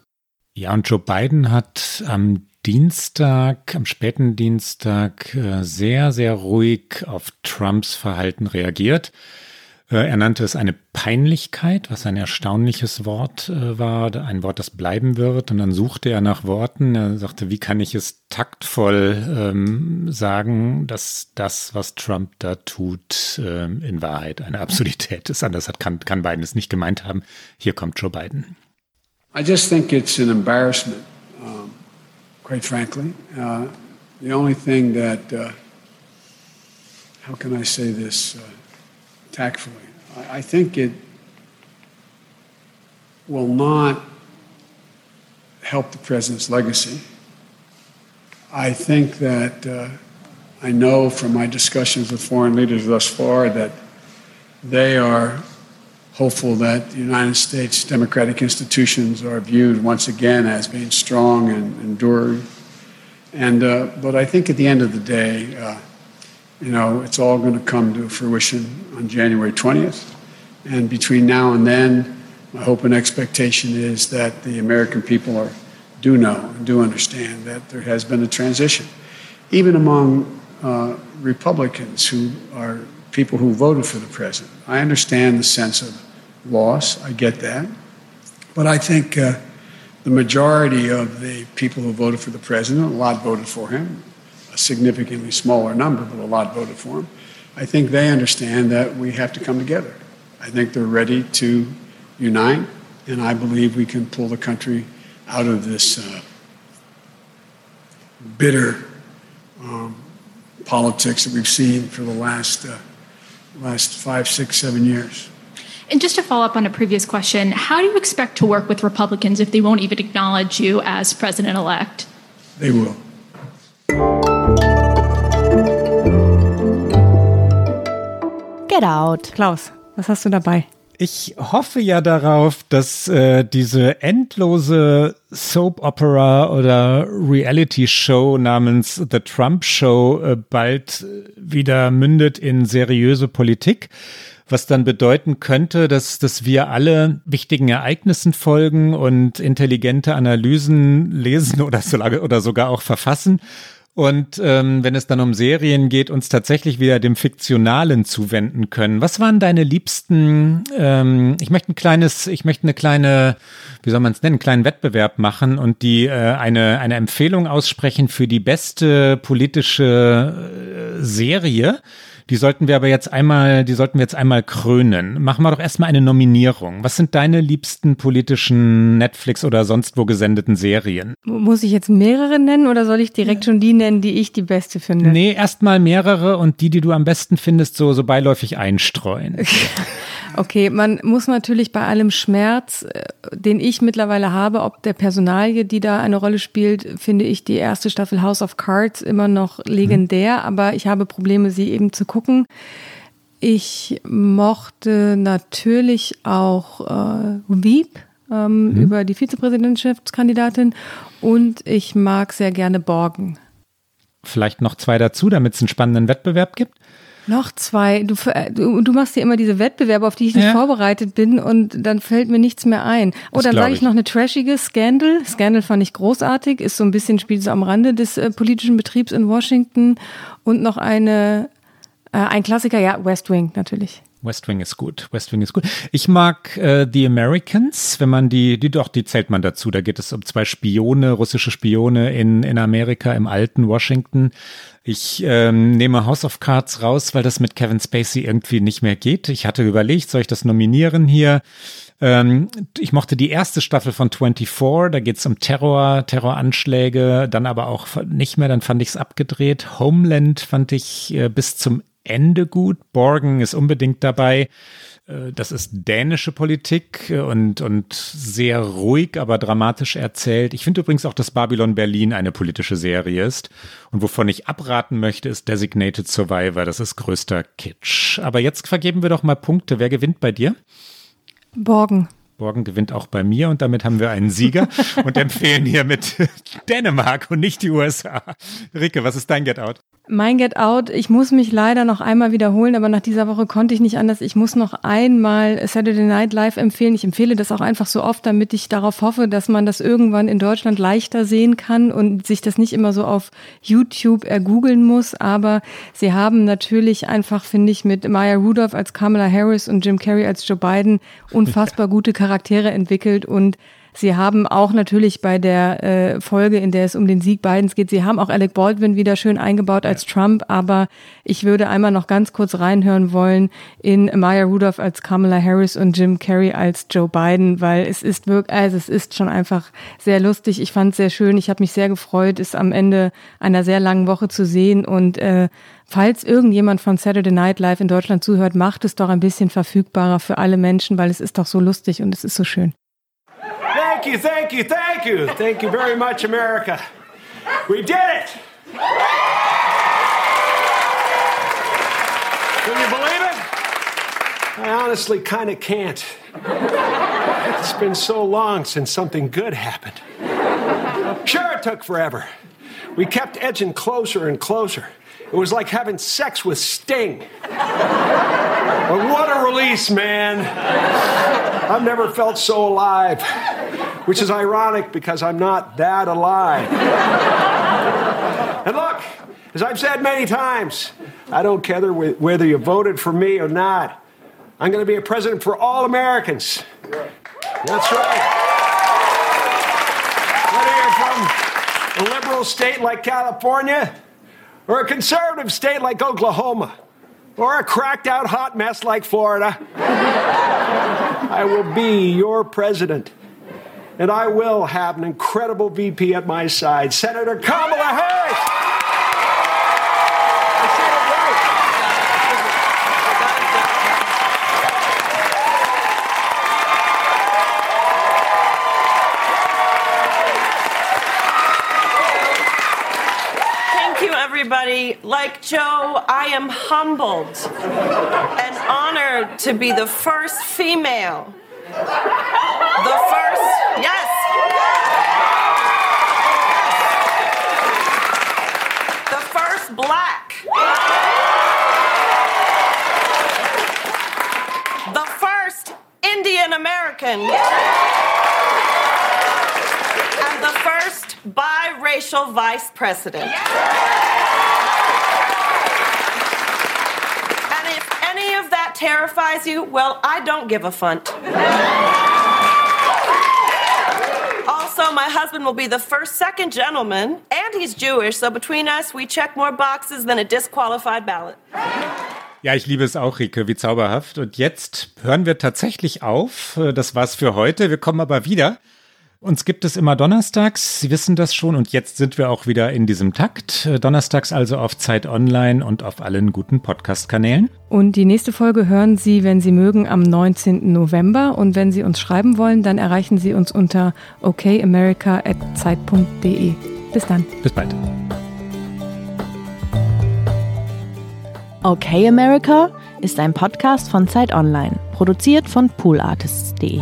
Ja, und Joe Biden hat am Dienstag, am späten Dienstag äh, sehr, sehr ruhig auf Trumps Verhalten reagiert. Äh, er nannte es eine Peinlichkeit, was ein erstaunliches Wort äh, war, ein Wort, das bleiben wird. Und dann suchte er nach Worten. Er sagte, wie kann ich es taktvoll ähm, sagen, dass das, was Trump da tut, äh, in Wahrheit eine Absurdität ist. Anders hat, kann, kann Biden es nicht gemeint haben. Hier kommt Joe Biden. I just think it's an embarrassment, um, quite frankly. Uh, the only thing that, uh, how can I say this? Uh, tactfully. I think it will not help the president's legacy. I think that uh, I know from my discussions with foreign leaders thus far that they are hopeful that the United States democratic institutions are viewed once again as being strong and enduring. And uh, but I think at the end of the day, uh, you know, it's all going to come to fruition on January 20th. And between now and then, my hope and expectation is that the American people are, do know and do understand that there has been a transition. Even among uh, Republicans who are people who voted for the president. I understand the sense of loss. I get that. But I think uh, the majority of the people who voted for the president, a lot voted for him, a significantly smaller number, but a lot voted for him. I think they understand that we have to come together. I think they're ready to unite, and I believe we can pull the country out of this uh, bitter um, politics that we've seen for the last uh, last five, six, seven years. And just to follow up on a previous question, how do you expect to work with Republicans if they won't even acknowledge you as president elect? They will. Get out. Klaus, was hast du dabei? Ich hoffe ja darauf, dass äh, diese endlose Soap Opera oder Reality Show namens The Trump Show äh, bald wieder mündet in seriöse Politik was dann bedeuten könnte, dass, dass wir alle wichtigen Ereignissen folgen und intelligente Analysen lesen oder, so, oder sogar auch verfassen und ähm, wenn es dann um Serien geht, uns tatsächlich wieder dem Fiktionalen zuwenden können. Was waren deine liebsten, ähm, ich möchte ein kleines, ich möchte eine kleine, wie soll man es nennen, einen kleinen Wettbewerb machen und die äh, eine, eine Empfehlung aussprechen für die beste politische äh, Serie die sollten wir aber jetzt einmal, die sollten wir jetzt einmal krönen. Machen wir doch erstmal eine Nominierung. Was sind deine liebsten politischen Netflix oder sonst wo gesendeten Serien? Muss ich jetzt mehrere nennen oder soll ich direkt schon die nennen, die ich die beste finde? Nee, erstmal mehrere und die, die du am besten findest, so, so beiläufig einstreuen. Okay, man muss natürlich bei allem Schmerz, äh, den ich mittlerweile habe, ob der Personalie, die da eine Rolle spielt, finde ich die erste Staffel House of Cards immer noch legendär, mhm. aber ich habe Probleme, sie eben zu gucken. Ich mochte natürlich auch äh, Wieb ähm, mhm. über die Vizepräsidentschaftskandidatin und ich mag sehr gerne Borgen. Vielleicht noch zwei dazu, damit es einen spannenden Wettbewerb gibt. Noch zwei. Du, du, du machst dir immer diese Wettbewerbe, auf die ich nicht ja. vorbereitet bin und dann fällt mir nichts mehr ein. Oh, das dann sage ich noch eine trashige Scandal. Scandal fand ich großartig, ist so ein bisschen, spielt so am Rande des äh, politischen Betriebs in Washington. Und noch eine, ein Klassiker, ja, West Wing natürlich. West Wing ist gut. West Wing ist gut. Ich mag äh, The Americans, wenn man die, die doch, die zählt man dazu. Da geht es um zwei Spione, russische Spione in, in Amerika, im alten Washington. Ich ähm, nehme House of Cards raus, weil das mit Kevin Spacey irgendwie nicht mehr geht. Ich hatte überlegt, soll ich das nominieren hier? Ähm, ich mochte die erste Staffel von 24, da geht es um Terror, Terroranschläge, dann aber auch nicht mehr, dann fand ich es abgedreht. Homeland fand ich äh, bis zum Ende gut. Borgen ist unbedingt dabei. Äh, das ist dänische Politik äh, und, und sehr ruhig, aber dramatisch erzählt. Ich finde übrigens auch, dass Babylon Berlin eine politische Serie ist. Und wovon ich abraten möchte, ist Designated Survivor. Das ist größter Kitsch. Aber jetzt vergeben wir doch mal Punkte. Wer gewinnt bei dir? Borgen. Borgen gewinnt auch bei mir und damit haben wir einen Sieger und empfehlen hier mit Dänemark und nicht die USA. Ricke, was ist dein Get Out? Mein Get Out, ich muss mich leider noch einmal wiederholen, aber nach dieser Woche konnte ich nicht anders. Ich muss noch einmal Saturday Night Live empfehlen. Ich empfehle das auch einfach so oft, damit ich darauf hoffe, dass man das irgendwann in Deutschland leichter sehen kann und sich das nicht immer so auf YouTube ergoogeln muss. Aber sie haben natürlich einfach, finde ich, mit Maya Rudolph als Kamala Harris und Jim Carrey als Joe Biden unfassbar gute Charaktere entwickelt und Sie haben auch natürlich bei der äh, Folge, in der es um den Sieg Bidens geht, Sie haben auch Alec Baldwin wieder schön eingebaut als ja. Trump, aber ich würde einmal noch ganz kurz reinhören wollen in Maya Rudolph als Kamala Harris und Jim Carrey als Joe Biden, weil es ist wirklich, also es ist schon einfach sehr lustig. Ich fand es sehr schön. Ich habe mich sehr gefreut, es am Ende einer sehr langen Woche zu sehen und äh, Falls irgendjemand von Saturday Night Live in Deutschland zuhört, macht es doch ein bisschen verfügbarer für alle Menschen, weil es ist doch so lustig und es ist so schön. Thank you, thank you, thank you. Thank you very much, America. We did it! Can you believe it? I honestly kind of can't. It's been so long since something good happened. Sure, it took forever. We kept edging closer and closer. It was like having sex with Sting. but what a release, man. I've never felt so alive, which is ironic because I'm not that alive. and look, as I've said many times, I don't care whether you voted for me or not. I'm going to be a president for all Americans. That's right. Whether you're from a liberal state like California or a conservative state like Oklahoma, or a cracked out hot mess like Florida. I will be your president. And I will have an incredible VP at my side, Senator Kamala Harris. Thank you, everybody. Like Joe, I am humbled and honored to be the first female. The first, yes. The first black. The first Indian American. And the first biracial vice president. And if any of that terrifies you, well, I don't give a funt. Also, my husband will be the first second gentleman, and he's Jewish, so between us, we check more boxes than a disqualified ballot. Ja, ich liebe es auch, Rike, wie zauberhaft. Und jetzt hören wir tatsächlich auf. Das war's für heute. Wir kommen aber wieder. Uns gibt es immer donnerstags, Sie wissen das schon, und jetzt sind wir auch wieder in diesem Takt. Äh, donnerstags also auf Zeit Online und auf allen guten Podcast-Kanälen. Und die nächste Folge hören Sie, wenn Sie mögen, am 19. November. Und wenn Sie uns schreiben wollen, dann erreichen Sie uns unter okamerica.zeit.de. Bis dann. Bis bald. Okay America ist ein Podcast von Zeit Online, produziert von poolartists.de.